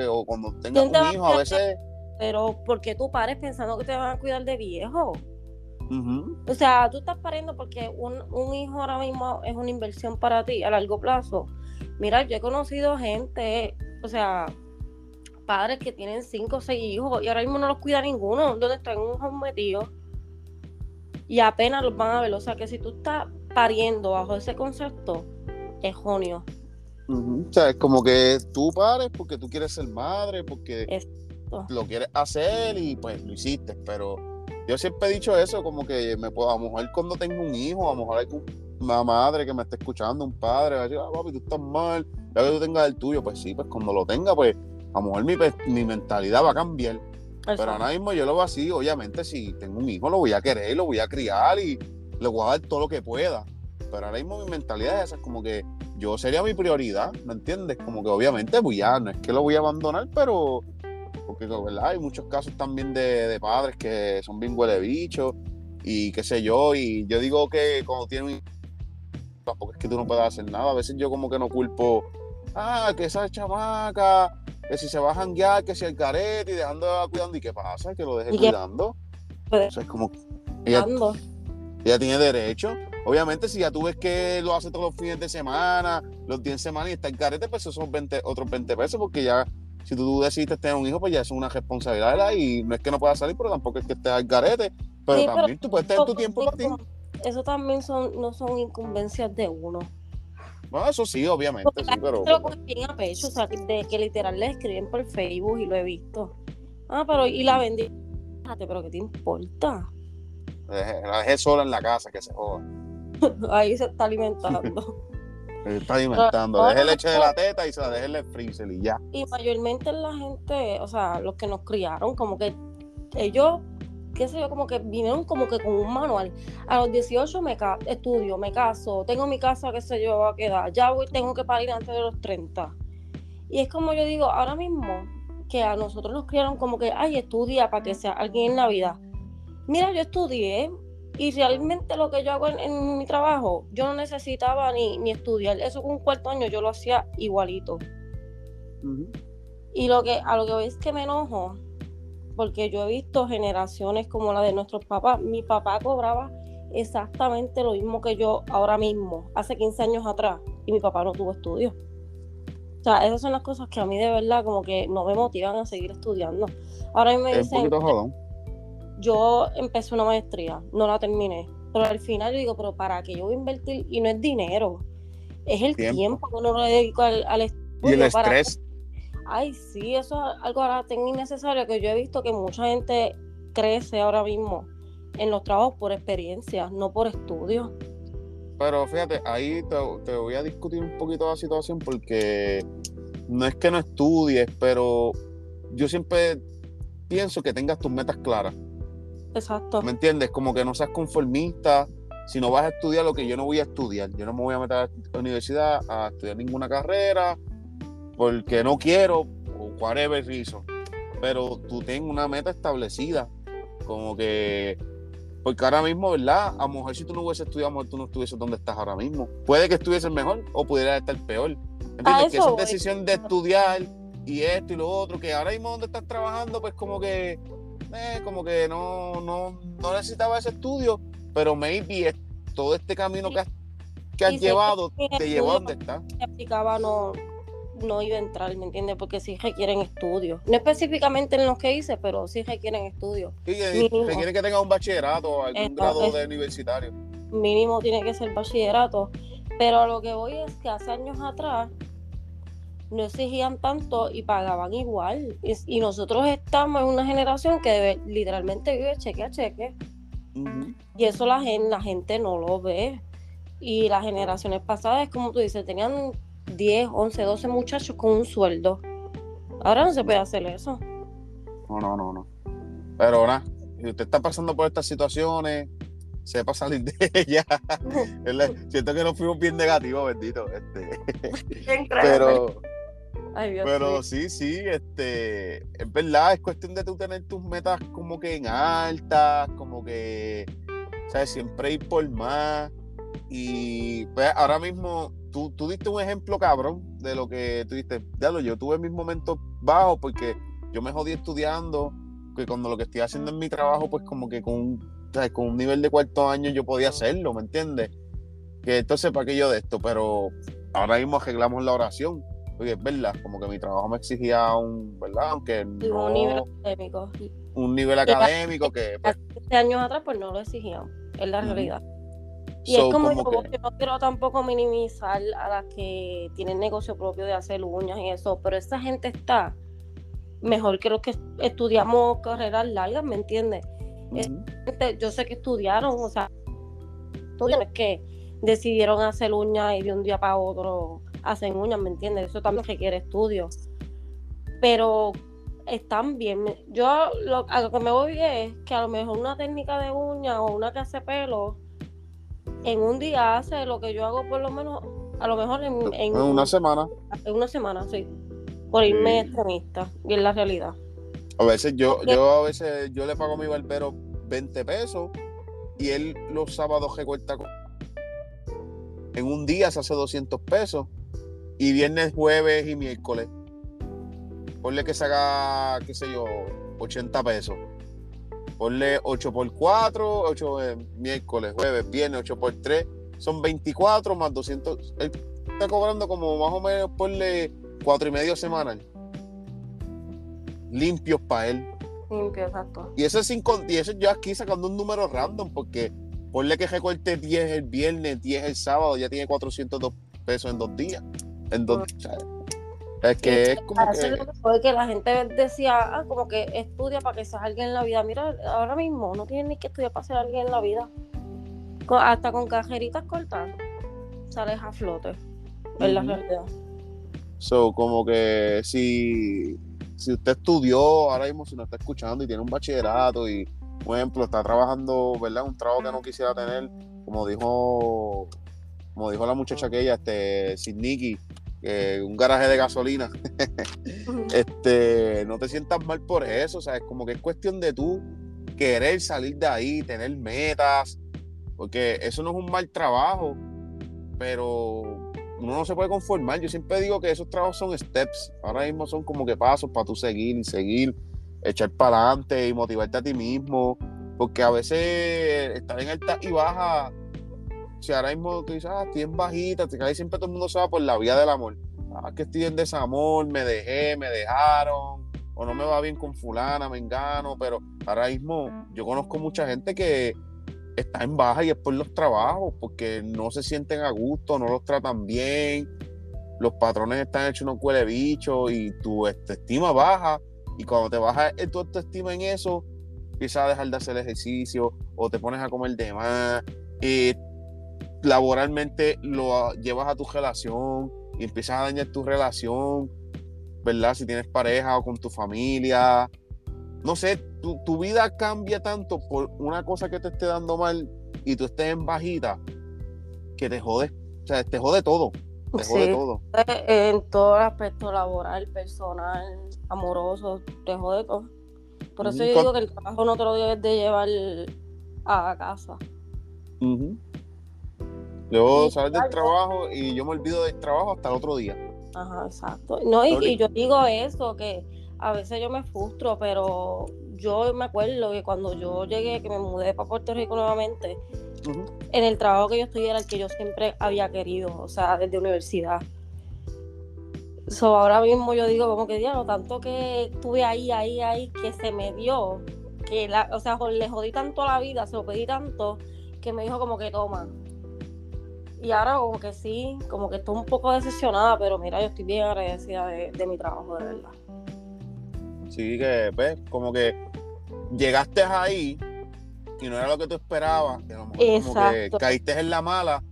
o cuando tengas un hijo, a veces. Pero, ¿por qué tú pares pensando que te van a cuidar de viejo? O sea, tú estás pariendo porque un, hijo ahora mismo es una inversión para ti a largo plazo. Mira, yo he conocido gente, o sea, padres que tienen cinco o seis hijos y ahora mismo no los cuida ninguno, donde están un home metido. Y apenas los van a ver. O sea, que si tú estás pariendo bajo ese concepto, es jonio. O sea, es como que tú pares porque tú quieres ser madre, porque lo quieres hacer y pues lo hiciste, pero yo siempre he dicho eso, como que me puedo, a lo mejor cuando tengo un hijo, a lo mejor una madre que me esté escuchando, un padre, va a decir, ah, papi, tú estás mal, ya que tú tengas el tuyo, pues sí, pues cuando lo tenga, pues a lo mejor mi, mi mentalidad va a cambiar. Pero ahora mismo yo lo veo así, obviamente, si tengo un hijo, lo voy a querer, lo voy a criar y le voy a dar todo lo que pueda. Pero ahora mismo mi mentalidad es esa, es como que yo sería mi prioridad, ¿me entiendes? Como que obviamente, pues ya, no es que lo voy a abandonar, pero porque ¿verdad? hay muchos casos también de, padres que son bien huele bicho y qué sé yo, y yo digo que cuando tienen porque es que tú no puedes hacer nada, a veces yo como que no culpo, ah, que esa chamaca, que si se va a janguear, que si el carete y dejando cuidando, ¿y qué pasa? Que lo deje cuidando. O sea, es como ella, ella tiene derecho. Obviamente, si ya tú ves que lo hace todos los fines de semana, los días de semana y está en carete, pues esos son 20, otros 20 pesos, porque ya si tú decidiste tener un hijo, pues ya es una responsabilidad y no es que no pueda salir, pero tampoco es que estés al carete. Pero también tú puedes tener tu tiempo para ti. Eso también son, no son incumbencias de uno. Bueno, eso sí, obviamente, sí, pero. Lo bien a pecho, o sea, de que literal le escriben por Facebook y lo he visto. Ah, pero y la vendí. Pero ¿qué te importa? La dejé sola en la casa, que se joda. (laughs) Ahí se está alimentando. (laughs) está alimentando. Deje leche de la teta y se la deje en el freezer y ya. Y mayormente la gente, o sea, los que nos criaron, como que ellos, qué sé yo, como que vinieron como que con un manual. A los 18 me estudio, me caso, tengo mi casa, qué sé yo, va a quedar. Ya voy, tengo que parir antes de los 30. Y es como yo digo, ahora mismo que a nosotros nos criaron como que, ay, estudia para que sea alguien en la vida. Mira, yo estudié, y realmente lo que yo hago en, mi trabajo, yo no necesitaba ni, ni, estudiar. Eso con un cuarto año yo lo hacía igualito. Y lo que, a lo que veis que me enojo, porque yo he visto generaciones como la de nuestros papás. Mi papá cobraba exactamente lo mismo que yo ahora mismo, hace 15 años atrás, y mi papá no tuvo estudios. O sea, esas son las cosas que a mí de verdad como que no me motivan a seguir estudiando. Ahora me dicen yo empecé una maestría, no la terminé, pero al final yo digo, pero ¿para qué yo voy a invertir? Y no es dinero, es el tiempo, que uno le dedico al, estudio. Y el estrés. Ay, sí, eso es algo ahora tan innecesario que yo he visto que mucha gente crece ahora mismo en los trabajos por experiencia, no por estudio. Pero fíjate, ahí te, te, voy a discutir un poquito la situación porque no es que no estudies, pero yo siempre pienso que tengas tus metas claras. Exacto. ¿Me entiendes? Como que no seas conformista. Si no vas a estudiar lo que yo no voy a estudiar, yo no me voy a meter a la universidad a estudiar ninguna carrera porque no quiero o whatever reason. Pero tú tienes una meta establecida. Como que porque ahora mismo, ¿verdad? A mejor si tú no hubieses estudiado, a mejor tú no estuvieses donde estás ahora mismo. Puede que estuvieses mejor o pudiera estar peor. ¿Entiendes? Que esa decisión de estudiar y esto y lo otro, que ahora mismo donde estás trabajando, pues como que eh, como que no, no, no, necesitaba ese estudio, pero maybe todo este camino que has, que has llevado te llevó a donde está. aplicaba no, no iba a entrar, ¿me entiendes? Porque sí requieren estudios. No específicamente en los que hice, pero sí requieren estudios. Sí, requieren que tenga un bachillerato o algún grado de universitario. Mínimo tiene que ser bachillerato. Pero a lo que voy es que hace años atrás no exigían tanto y pagaban igual. Y, nosotros estamos en una generación que literalmente vive cheque a cheque. Y eso la gente, la gente no lo ve. Y las generaciones pasadas, como tú dices, tenían 10, 11, 12 muchachos con un sueldo. Ahora no se puede hacer eso. No, no, no, no. Pero nada, si usted está pasando por estas situaciones, sepa salir de (laughs) ella. Siento que nos fuimos bien negativos, bendito. Este. Pero pero sí, sí, este, es verdad, es cuestión de tú tener tus metas como que en altas, como que, ¿sabes? Siempre ir por más. Y pues ahora mismo, tú, tú diste un ejemplo cabrón de lo que tú diste. Ya lo, yo tuve mis momentos bajos porque yo me jodí estudiando, que cuando lo que estoy haciendo en mi trabajo, pues como que con, con un nivel de cuarto año yo podía hacerlo, ¿me entiendes? Que entonces, ¿para qué yo de esto? Pero ahora mismo arreglamos la oración oye, es verdad, como que mi trabajo me exigía un, ¿verdad? Aunque no, un nivel académico. Un nivel académico que... Pues, hace años atrás pues no lo exigían, es la realidad. Y es como, yo, que... no quiero tampoco minimizar a las que tienen negocio propio de hacer uñas y eso, pero esa gente está mejor que los que estudiamos carreras largas, ¿me entiendes? Yo sé que estudiaron, o sea, no es que decidieron hacer uñas y de un día para otro hacen uñas, ¿me entiendes? Eso también requiere estudio. Pero están bien. Yo lo, a lo que me voy es que a lo mejor una técnica de uña o una que hace pelo en un día hace lo que yo hago por lo menos, a lo mejor en, en una semana. En una semana, sí. Por irme extremista, y en la realidad. A veces yo, yo a veces yo le pago a mi barbero 20 pesos y él los sábados recorta en un día se hace 200 pesos y viernes, jueves y miércoles. Ponle que se haga, qué sé yo, 80 pesos. Ponle 8 por 4, 8 eh, miércoles, jueves, viernes, 8 por 3. Son 24 más 200. Él está cobrando como más o menos, ponle 4 y medio semanal. Limpios para él. Limpio, exacto. Y eso, es sin, y eso yo aquí sacando un número random, porque ponle que recorte 10 el viernes, 10 el sábado, ya tiene 402 pesos en dos días. En dos, es que es como que... que la gente decía, ah, como que estudia para que seas alguien en la vida. Mira, ahora mismo no tienes ni que estudiar para ser alguien en la vida. hasta con cajeritas cortas sales a flote, en la realidad. So, como que si, si usted estudió, ahora mismo si no está escuchando y tiene un bachillerato y, por ejemplo, está trabajando, ¿verdad? Un trabajo que no quisiera tener, como dijo, como dijo la muchacha aquella, este, sin Un garaje de gasolina. este, no te sientas mal por eso, o sea, es como que es cuestión de tú querer salir de ahí, tener metas, porque eso no es un mal trabajo, pero uno no se puede conformar. Yo siempre digo que esos trabajos son steps, ahora mismo son como que pasos para tú seguir y seguir, echar para adelante y motivarte a ti mismo, porque a veces estar en alta y baja si ahora mismo tú dices, ah, estoy en bajita, te cae siempre todo el mundo se va por la vía del amor. Ah, que estoy en desamor, me dejé, me dejaron, o no me va bien con fulana, me engano, pero ahora mismo yo conozco mucha gente que está en baja y es por los trabajos, porque no se sienten a gusto, no los tratan bien, los patrones están hechos unos cuele bicho y tu estima baja, y cuando te baja tu autoestima en eso, empiezas a dejar de hacer ejercicio o te pones a comer de más. Y laboralmente lo llevas a tu relación y empiezas a dañar tu relación, ¿verdad? Si tienes pareja o con tu familia. No sé, tu, vida cambia tanto por una cosa que te esté dando mal y tú estés en bajita que te jode, o sea, te jode todo. Te jode todo. Eh, en todo el aspecto laboral, personal, amoroso, te jode todo. Por eso yo digo que el trabajo no te lo debes de llevar a casa. Yo salgo del trabajo y yo me olvido del trabajo hasta el otro día. Ajá, exacto. No, y, yo digo eso, que a veces yo me frustro, pero yo me acuerdo que cuando yo llegué, que me mudé para Puerto Rico nuevamente, en el trabajo que yo estoy era el que yo siempre había querido, o sea, desde universidad. So, ahora mismo yo digo como que lo tanto que estuve ahí, ahí, ahí, que se me dio, que la, o sea, le jodí tanto a la vida, se lo pedí tanto, que me dijo como que toma, y ahora como que sí, como que estoy un poco decepcionada, pero mira, yo estoy bien agradecida de, mi trabajo, de verdad. Sí, que ves, como que llegaste ahí y no era lo que tú esperabas, que como que caíste en la mala,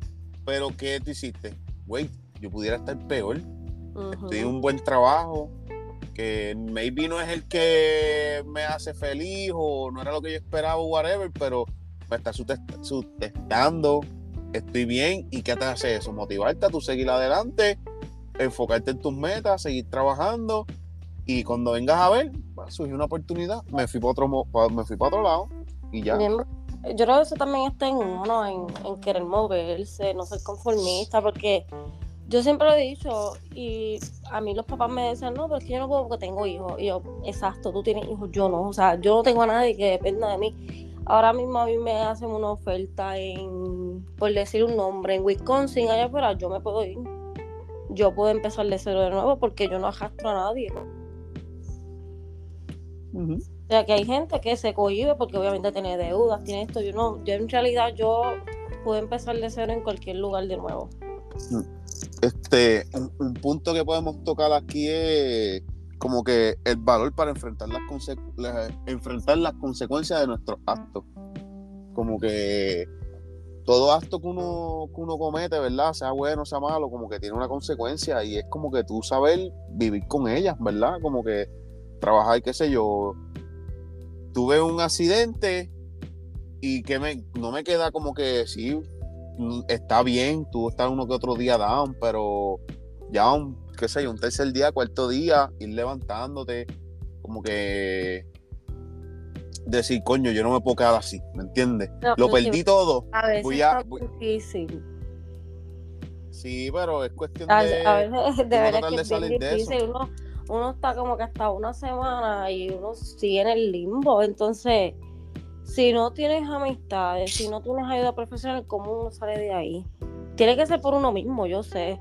pero ¿qué te hiciste? Güey, yo pudiera estar peor. Estoy en un buen trabajo, que maybe no es el que me hace feliz o no era lo que yo esperaba o whatever, pero me está sustentando estoy bien y ¿qué te hace eso? Motivarte a tú seguir adelante, enfocarte en tus metas, seguir trabajando y cuando vengas a ver, va a surgir una oportunidad, me fui para otro, me fui para otro lado y ya. yo creo que eso también está en uno, en, querer moverse, no ser conformista, porque yo siempre lo he dicho y a mí los papás me decían, no, pero es que yo no puedo porque tengo hijos. Y yo, exacto, tú tienes hijos, yo no. O sea, yo no tengo a nadie que dependa de mí. Ahora mismo a mí me hacen una oferta en, por decir un nombre, en Wisconsin, allá afuera, yo me puedo ir. Yo puedo empezar de cero de nuevo porque yo no arrastro a nadie. O sea que hay gente que se cohibe porque obviamente tiene deudas, tiene esto. Yo no, yo en realidad yo puedo empezar de cero en cualquier lugar de nuevo. Este, un punto que podemos tocar aquí es como que el valor para enfrentar las, enfrentar las consecuencias de nuestros actos. Como que todo acto que uno, que uno comete, ¿verdad? Sea bueno, sea malo, como que tiene una consecuencia y es como que tú saber vivir con ellas, ¿verdad? Como que trabajar, qué sé yo. Tuve un accidente y que me, no me queda como que sí, está bien, tú estás uno que otro día down, pero ya un, qué sé yo, un tercer día, cuarto día, ir levantándote, como que decir, coño, yo no me puedo quedar así, ¿me entiendes? Lo perdí todo. A veces voy a- difícil. Sí, pero es cuestión A, de... a veces de verdad que de es bien salir de eso. difícil. Uno, uno está como que hasta una semana y uno sigue en el limbo. Entonces, si no tienes amistades, si no tienes ayuda profesional, ¿cómo uno sale de ahí? Tiene que ser por uno mismo, yo sé.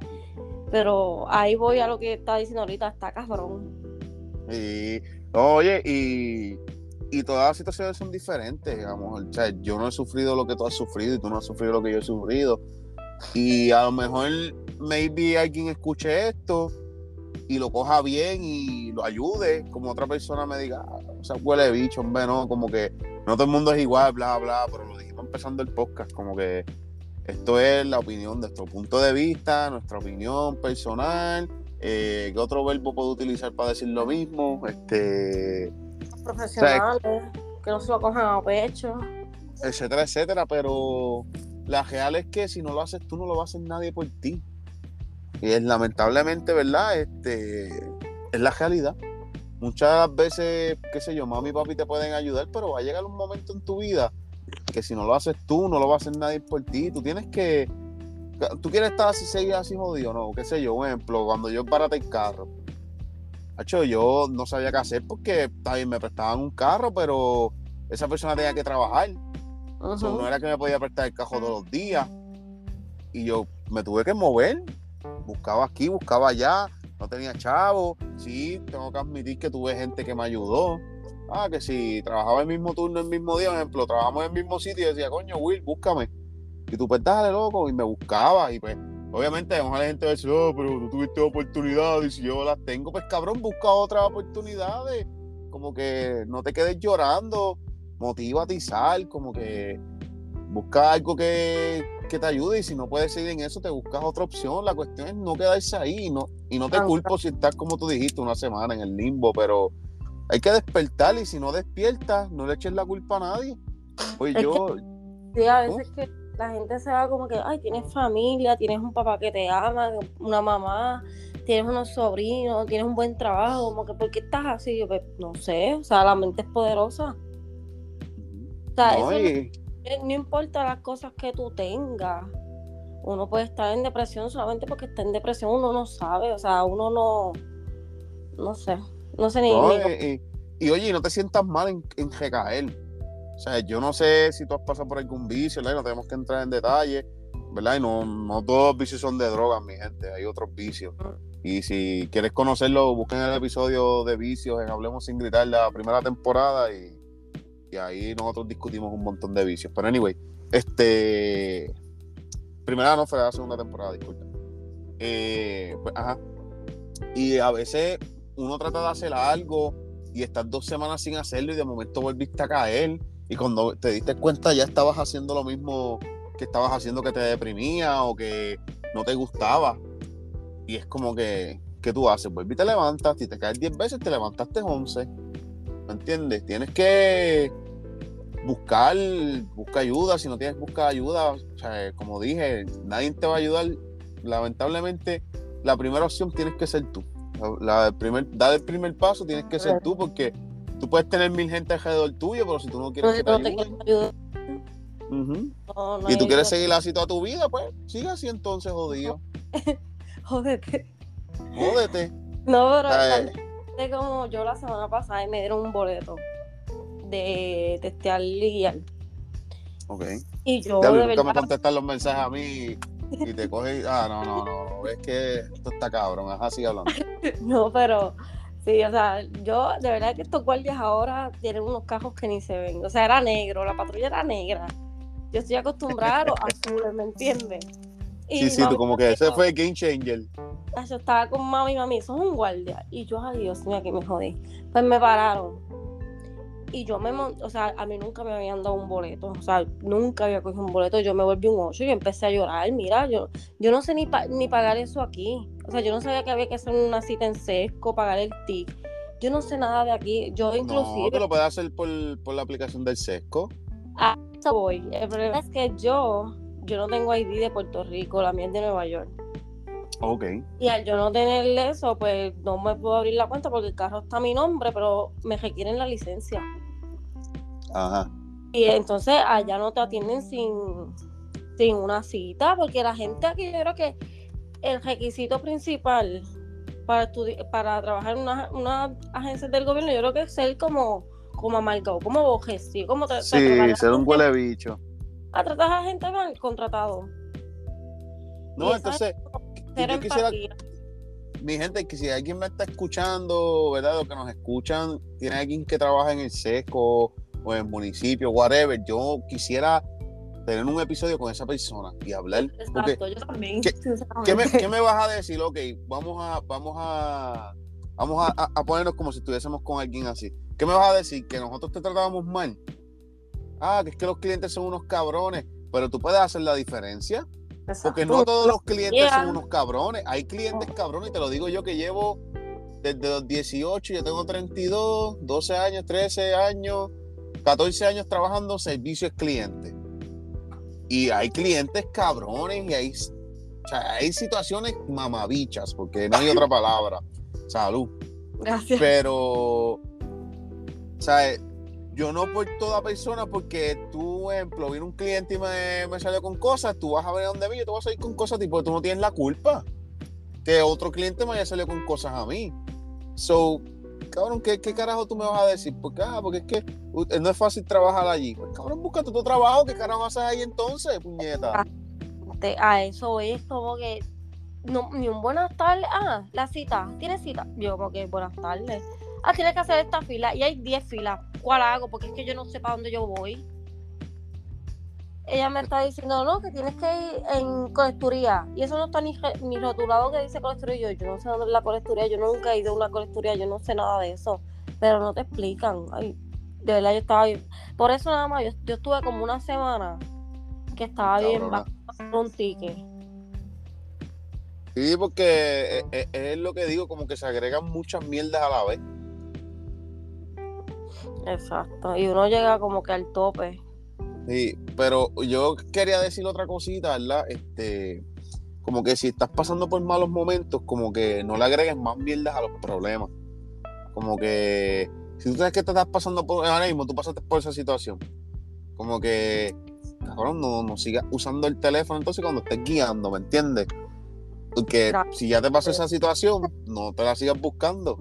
Pero ahí voy a lo que estaba diciendo ahorita, está cabrón. Y, oye, y, y todas las situaciones son diferentes, digamos. O sea, yo no he sufrido lo que tú has sufrido y tú no has sufrido lo que yo he sufrido. Y a lo mejor, maybe alguien escuche esto y lo coja bien y lo ayude, como otra persona me diga, "Ah, o sea, huele bicho, hombre, no, como que no todo el mundo es igual, bla, bla, pero lo dijimos empezando el podcast, como que esto es la opinión de nuestro punto de vista, nuestra opinión personal. Eh, ¿Qué otro verbo puedo utilizar para decir lo mismo? Este, Profesionales, que no se lo cojan a pecho. etcétera, etcétera. Pero la real es que si no lo haces tú, no lo va a hacer nadie por ti. Y es lamentablemente, ¿verdad? Este, es la realidad. Muchas de las veces, qué sé yo, mami y papi te pueden ayudar, pero va a llegar un momento en tu vida que si no lo haces tú, no lo va a hacer nadie por ti. Tú tienes que. Tú quieres estar así, seguir así jodido, ¿no? Qué sé yo, un ejemplo, cuando yo barate el carro. Hacho, yo no sabía qué hacer porque bien, me prestaban un carro, pero esa persona tenía que trabajar. No era que me podía prestar el carro todos los días. Y yo me tuve que mover. Buscaba aquí, buscaba allá. No tenía chavo. Sí, tengo que admitir que tuve gente que me ayudó. Ah, que si trabajaba el mismo turno, el mismo día, por ejemplo, trabajamos en el mismo sitio y decía, coño, Will, búscame. Y tú, pues dale, loco. Y me buscaba. Y pues, obviamente, a lo mejor la gente va a decir, oh, pero tú tuviste oportunidades y si yo las tengo, pues cabrón, busca otras oportunidades. Como que no te quedes llorando motívate y sal, como que busca algo que, que te ayude y si no puedes seguir en eso, te buscas otra opción. La cuestión es no quedarse ahí y no, y no te culpo si estás, como tú dijiste, una semana en el limbo, pero hay que despertar y si no despiertas, no le eches la culpa a nadie. Pues Es yo, Sí, a veces que la gente se va como que, ay, tienes familia, tienes un papá que te ama, una mamá, tienes unos sobrinos, tienes un buen trabajo, como que, ¿por qué estás así? Yo, pues, no sé, o sea, la mente es poderosa. O sea, no, eso no- y- no importa las cosas que tú tengas. Uno puede estar en depresión solamente porque está en depresión, uno no sabe, o sea, uno no, no sé, no sé ni, no, ni- y- y- y oye, no te sientas mal en, en recaer. O sea, yo no sé si tú has pasado por algún vicio, ¿verdad? Y No tenemos que entrar en detalle, ¿verdad? Y no, no todos los vicios son de drogas, mi gente, hay otros vicios. Y si quieres conocerlo, busquen el episodio de vicios en Hablemos sin gritar la primera temporada y, y ahí nosotros discutimos un montón de vicios. Pero anyway, este... Primera no fue la segunda temporada, disculpa. Eh, pues, ajá. Y a veces uno trata de hacer algo y estás dos semanas sin hacerlo y de momento volviste a caer y cuando te diste cuenta ya estabas haciendo lo mismo que estabas haciendo que te deprimía o que no te gustaba. Y es como que, ¿qué tú haces? Vuelves y te levantas, si te caes 10 veces, te levantaste 11. ¿Me entiendes? Tienes que buscar, busca ayuda, si no tienes busca ayuda, o sea, como dije, nadie te va a ayudar. Lamentablemente, la primera opción tienes que ser tú. La, el primer, dar el primer paso tienes que ser tú porque tú puedes tener mil gente alrededor tuyo, pero si tú no quieres que te ayudar, ujú, no- no y tú quieres seguir así toda tu vida, pues sigue así entonces, jodido. (laughs) Jódete. Jódete. No, pero también de como yo la semana pasada y me dieron un boleto de testear y guiar. Ok. Y yo Diablo, de nunca me verdad, contestan los mensajes a mí y te coges. Ah, no, no, no. no. Es que esto está cabrón. Ajá, sigue hablando. (laughs) no, pero sí, o sea, yo de verdad que estos guardias ahora tienen unos cajos que ni se ven. O sea, era negro, la patrulla era negra. Yo estoy acostumbrada a los azules, ¿me entiendes? Y Sí, sí, tú como que ese fue el game changer. Ah, Yo estaba con mami y mami, son un guardia. Y yo, ay Dios mío, que me jodí. Pues me pararon. Y yo me o sea, a mí nunca me habían dado un boleto, o sea, nunca había cogido un boleto, yo me volví un 8 y empecé a llorar, mira, yo, yo no sé ni, pa- ni pagar eso aquí, o sea, yo no sabía que había que hacer una cita en sesco, pagar el tick, yo no sé nada de aquí, yo No, inclusive, te lo puedes hacer por, por la aplicación del sesco. a eso voy, el problema es que yo, yo no tengo ID de Puerto Rico, la mía es de Nueva York, Ok. y al yo no tener eso, pues no me puedo abrir la cuenta porque el carro está a mi nombre, pero me requieren la licencia. Ajá. Y entonces allá no te atienden sin, sin una cita, porque la gente aquí yo creo que el requisito principal para para trabajar en una, una agencia del gobierno, yo creo que es ser como, como amargado, como bojecido, como tra- Sí, ser un huele bicho. A tratar a gente mal contratado. No, entonces, yo quisiera, mi gente, que si alguien me está escuchando, ¿verdad? Los que nos escuchan, tiene alguien que trabaja en el sesco o en municipio, whatever, yo quisiera tener un episodio con esa persona y hablar. Porque, Exacto, yo también. ¿qué- sinceramente. ¿qué, me, qué me vas a decir? Ok, vamos a, vamos a, vamos a, ponernos como si estuviésemos con alguien así. ¿Qué me vas a decir? Que nosotros te tratábamos mal. Ah, que es que los clientes son unos cabrones, pero tú puedes hacer la diferencia. Porque Exacto. no todos los clientes Yeah. son unos cabrones. Hay clientes cabrones, y te lo digo yo que llevo desde los 18, yo tengo 32, 12 años, 13 años, 14 años trabajando servicios clientes. Y hay clientes cabrones y hay, o sea, hay situaciones mamabichas, porque no hay otra palabra. Salud. Gracias. Pero, sea, yo no por toda persona, porque tú, ejemplo, viene un cliente y me, me salió con cosas, tú vas a ver a dónde vi, yo te vas a ir con cosas, tipo, tú no tienes la culpa que otro cliente me haya salido con cosas a mí. So, cabrón, ¿qué, carajo tú me vas a decir? Porque, ah, porque es que uh, no es fácil trabajar allí. Pues, cabrón, búscate tu trabajo, ¿qué carajo haces ahí entonces, puñeta? Te- a eso es como que no, ni un buenas tardes. Ah, la cita, ¿tienes cita? Yo como que buenas tardes. Ah, tienes que hacer esta fila y hay 10 filas. ¿Cuál hago? Porque es que yo no sé para dónde yo voy. Ella me está diciendo, no, que tienes que ir en colecturía. Y eso no está ni, ni rotulado que dice colecturía. Yo, yo no sé dónde es la colecturía. Yo nunca he ido a una colecturía. Yo no sé nada de eso. Pero no te explican. Ay, de verdad, yo estaba bien. Por eso nada más, yo, yo estuve como una semana que estaba bien bajo un ticket. Sí, porque es, es- es lo que digo, como que se agregan muchas mierdas a la vez. Exacto. Y uno llega como que al tope. Sí, pero yo quería decir otra cosita, ¿verdad? Este, como que si estás pasando por malos momentos, como que no le agregues más mierdas a los problemas. Como que si tú sabes que te estás pasando por ahora mismo, tú pasaste por esa situación. Como que, cabrón, no, no sigas usando el teléfono entonces cuando estés guiando, ¿me entiendes? Porque si ya te pasó esa situación, no te la sigas buscando.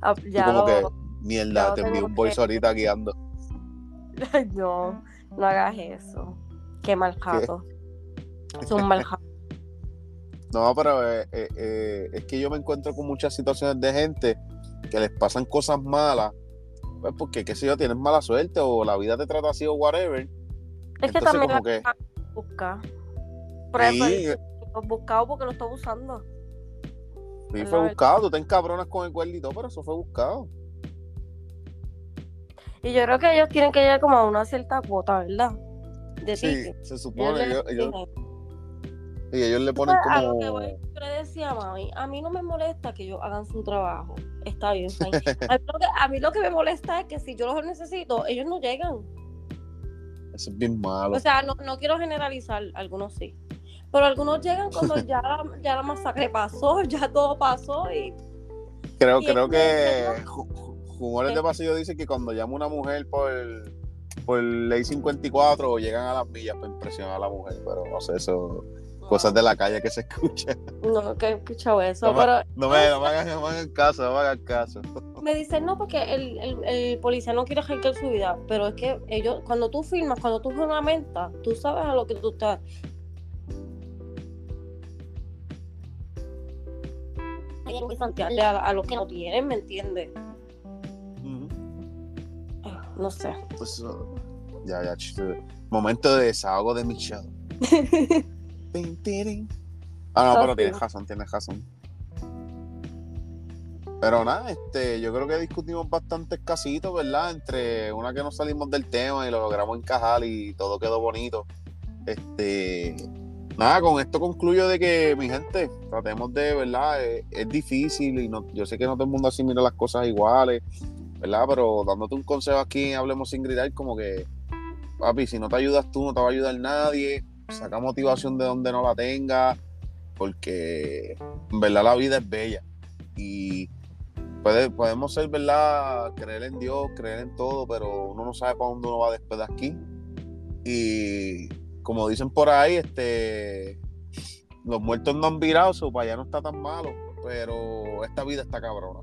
Ah, Ya como lo- que, mierda, te envío un voice ahorita guiando. (laughs) no, no hagas eso. Qué mal jato. Es un mal jato. (laughs) No, pero eh, eh, eh, es que yo me encuentro con muchas situaciones de gente que les pasan cosas malas, pues porque, qué sé yo, tienes mala suerte o la vida te trata así o whatever. Es que también como que, busca. Por ejemplo, sí, buscado porque lo está usando. sí fue buscado, tú te encabronas con el cuerdito, pero eso fue buscado. Y yo creo que ellos tienen que llegar como a una cierta cuota, ¿verdad? De Sí, ticket. se supone, ellos, ellos- y ellos le ponen Pues, a lo que voy, como... yo le decía a mami, a mí no me molesta que ellos hagan su trabajo. Está bien, fine. (laughs) a, mí lo que, a mí lo que me molesta es que si yo los necesito, ellos no llegan. Eso es bien malo. O sea, no, no quiero generalizar, algunos sí. Pero algunos llegan cuando ya, la- ya la masacre pasó, (laughs) ya todo pasó y creo creo que ¿Qué? de Pasillo dice que cuando llama una mujer por, por ley 54 llegan a las millas para impresionar a la mujer, pero no sé, eso cosas de la calle que se (laughs) escuchan. no, que he escuchado eso. No me- pero No me, no me hagan, no me hagan caso, no me hagan caso. (laughs) me dicen, no, porque el, el, el policía no quiere arriesgar su vida. Pero es que ellos, cuando tú firmas, cuando tú juramentas, tú sabes a lo que tú estás. A, a los que no tienen, ¿me entiendes? No sé. Pues, uh, ya, ya, Momento de desahogo de Michelle. (laughs) Ah, no, pero tienes razón, tienes razón. Pero nada, este, yo creo que discutimos bastante escasito, ¿verdad? Entre una que no salimos del tema y lo logramos encajar y todo quedó bonito. Este, nada, con esto concluyo de que, mi gente, tratemos de, ¿verdad? Es, difícil y no, yo sé que no todo el mundo así mira las cosas iguales, ¿verdad? Pero dándote un consejo aquí, hablemos sin gritar, como que, papi, si no te ayudas tú, no te va a ayudar nadie. Saca motivación de donde no la tenga, porque en verdad la vida es bella. Y podemos ser, ¿verdad? Creer en Dios, creer en todo, pero uno no sabe para dónde uno va después de aquí. Y como dicen por ahí, este, los muertos no han virado, su para allá no está tan malo, pero esta vida está cabrona.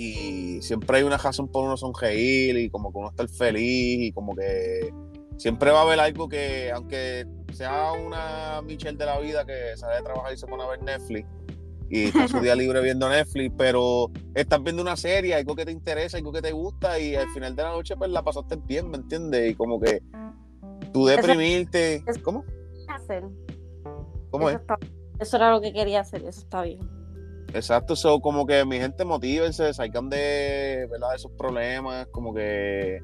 Y siempre hay una razón por uno sonreír y como que uno estar feliz y como que siempre va a haber algo que, aunque sea una Michelle de la vida que sale de trabajar y se pone a ver Netflix, y está su día (laughs) libre viendo Netflix, pero estás viendo una serie, algo que te interesa, algo que te gusta y al final de la noche pues la pasaste bien, ¿me entiendes? Y como que tú deprimirte... ¿Cómo? Hacer. ¿Cómo es? eso era lo que quería hacer, eso está bien. Exacto, eso como que mi gente motívense, salgan de, ¿verdad? de esos problemas, como que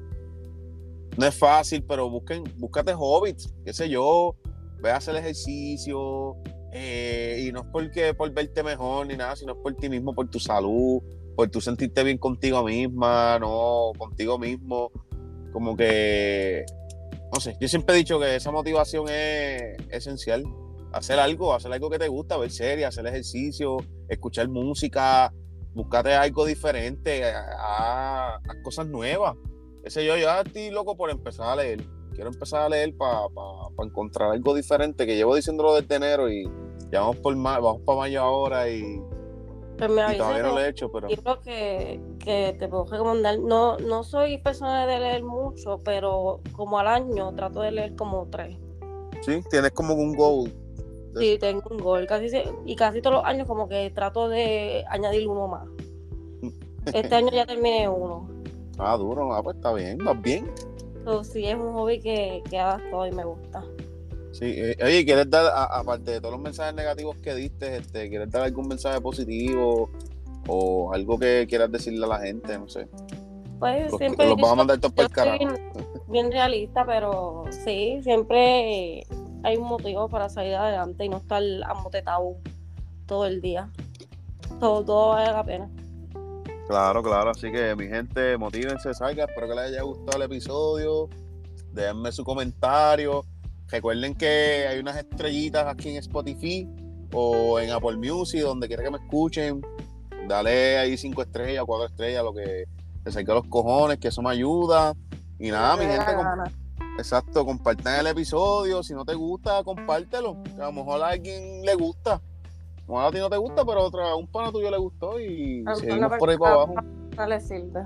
no es fácil, pero busquen, búscate hobbits, qué sé yo, ve a hacer ejercicio, eh, y no es porque por verte mejor ni nada, sino es por ti mismo, por tu salud, por tu sentirte bien contigo misma, no contigo mismo. Como que, no sé, yo siempre he dicho que esa motivación es esencial. Hacer algo, hacer algo que te gusta, ver series, hacer ejercicio, escuchar música, buscarte algo diferente, a, cosas nuevas. Ese yo, yo estoy loco por empezar a leer. Quiero empezar a leer para encontrar algo diferente que llevo diciéndolo desde enero y ya vamos por vamos para mayo ahora y, pues todavía no lo he hecho, pero. Libro que, que te puedo recomendar. No, no soy persona de leer mucho, pero como al año trato de leer como tres. Sí, tienes como un goal. Sí, tengo un goal. Casi, y casi todos los años como que trato de añadir uno más. Este (laughs) año ya terminé uno. Ah, duro, ah, pues está bien, vas bien. sí, es un hobby que, que todo y me gusta. Sí, eh, oye, ¿quieres dar, aparte de todos los mensajes negativos que diste, este, ¿quieres dar algún mensaje positivo o algo que quieras decirle a la gente? No sé. Pues siempre. Los vamos a mandar todos por el carajo. Bien, realista, pero sí, siempre hay un motivo para salir adelante y no estar amotetado todo el día. Todo, todo vale la pena. Claro, claro. Así que, mi gente, motívense, salga. Espero que les haya gustado el episodio. Déjenme su comentario Recuerden que hay unas estrellitas aquí en Spotify o en Apple Music, donde quiera que me escuchen. Dale ahí cinco estrellas, cuatro estrellas, lo que te salga los cojones, que eso me ayuda. Y nada, mi gente, exacto, compartan el episodio. Si no te gusta, compártelo. a lo mejor a alguien le gusta. A lo mejor a ti no te gusta, pero otra, un pana tuyo le gustó y seguimos por ahí para abajo. le sirve.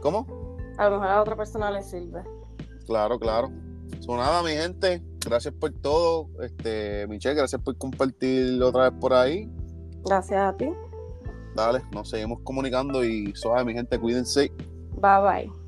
¿Cómo? A lo mejor a otra persona le sirve. Claro, claro. So, nada, mi gente, gracias por todo. Este, Michelle, gracias por compartir otra vez por ahí. Gracias a ti. Dale, nos seguimos comunicando y suave, mi gente, cuídense. Bye bye.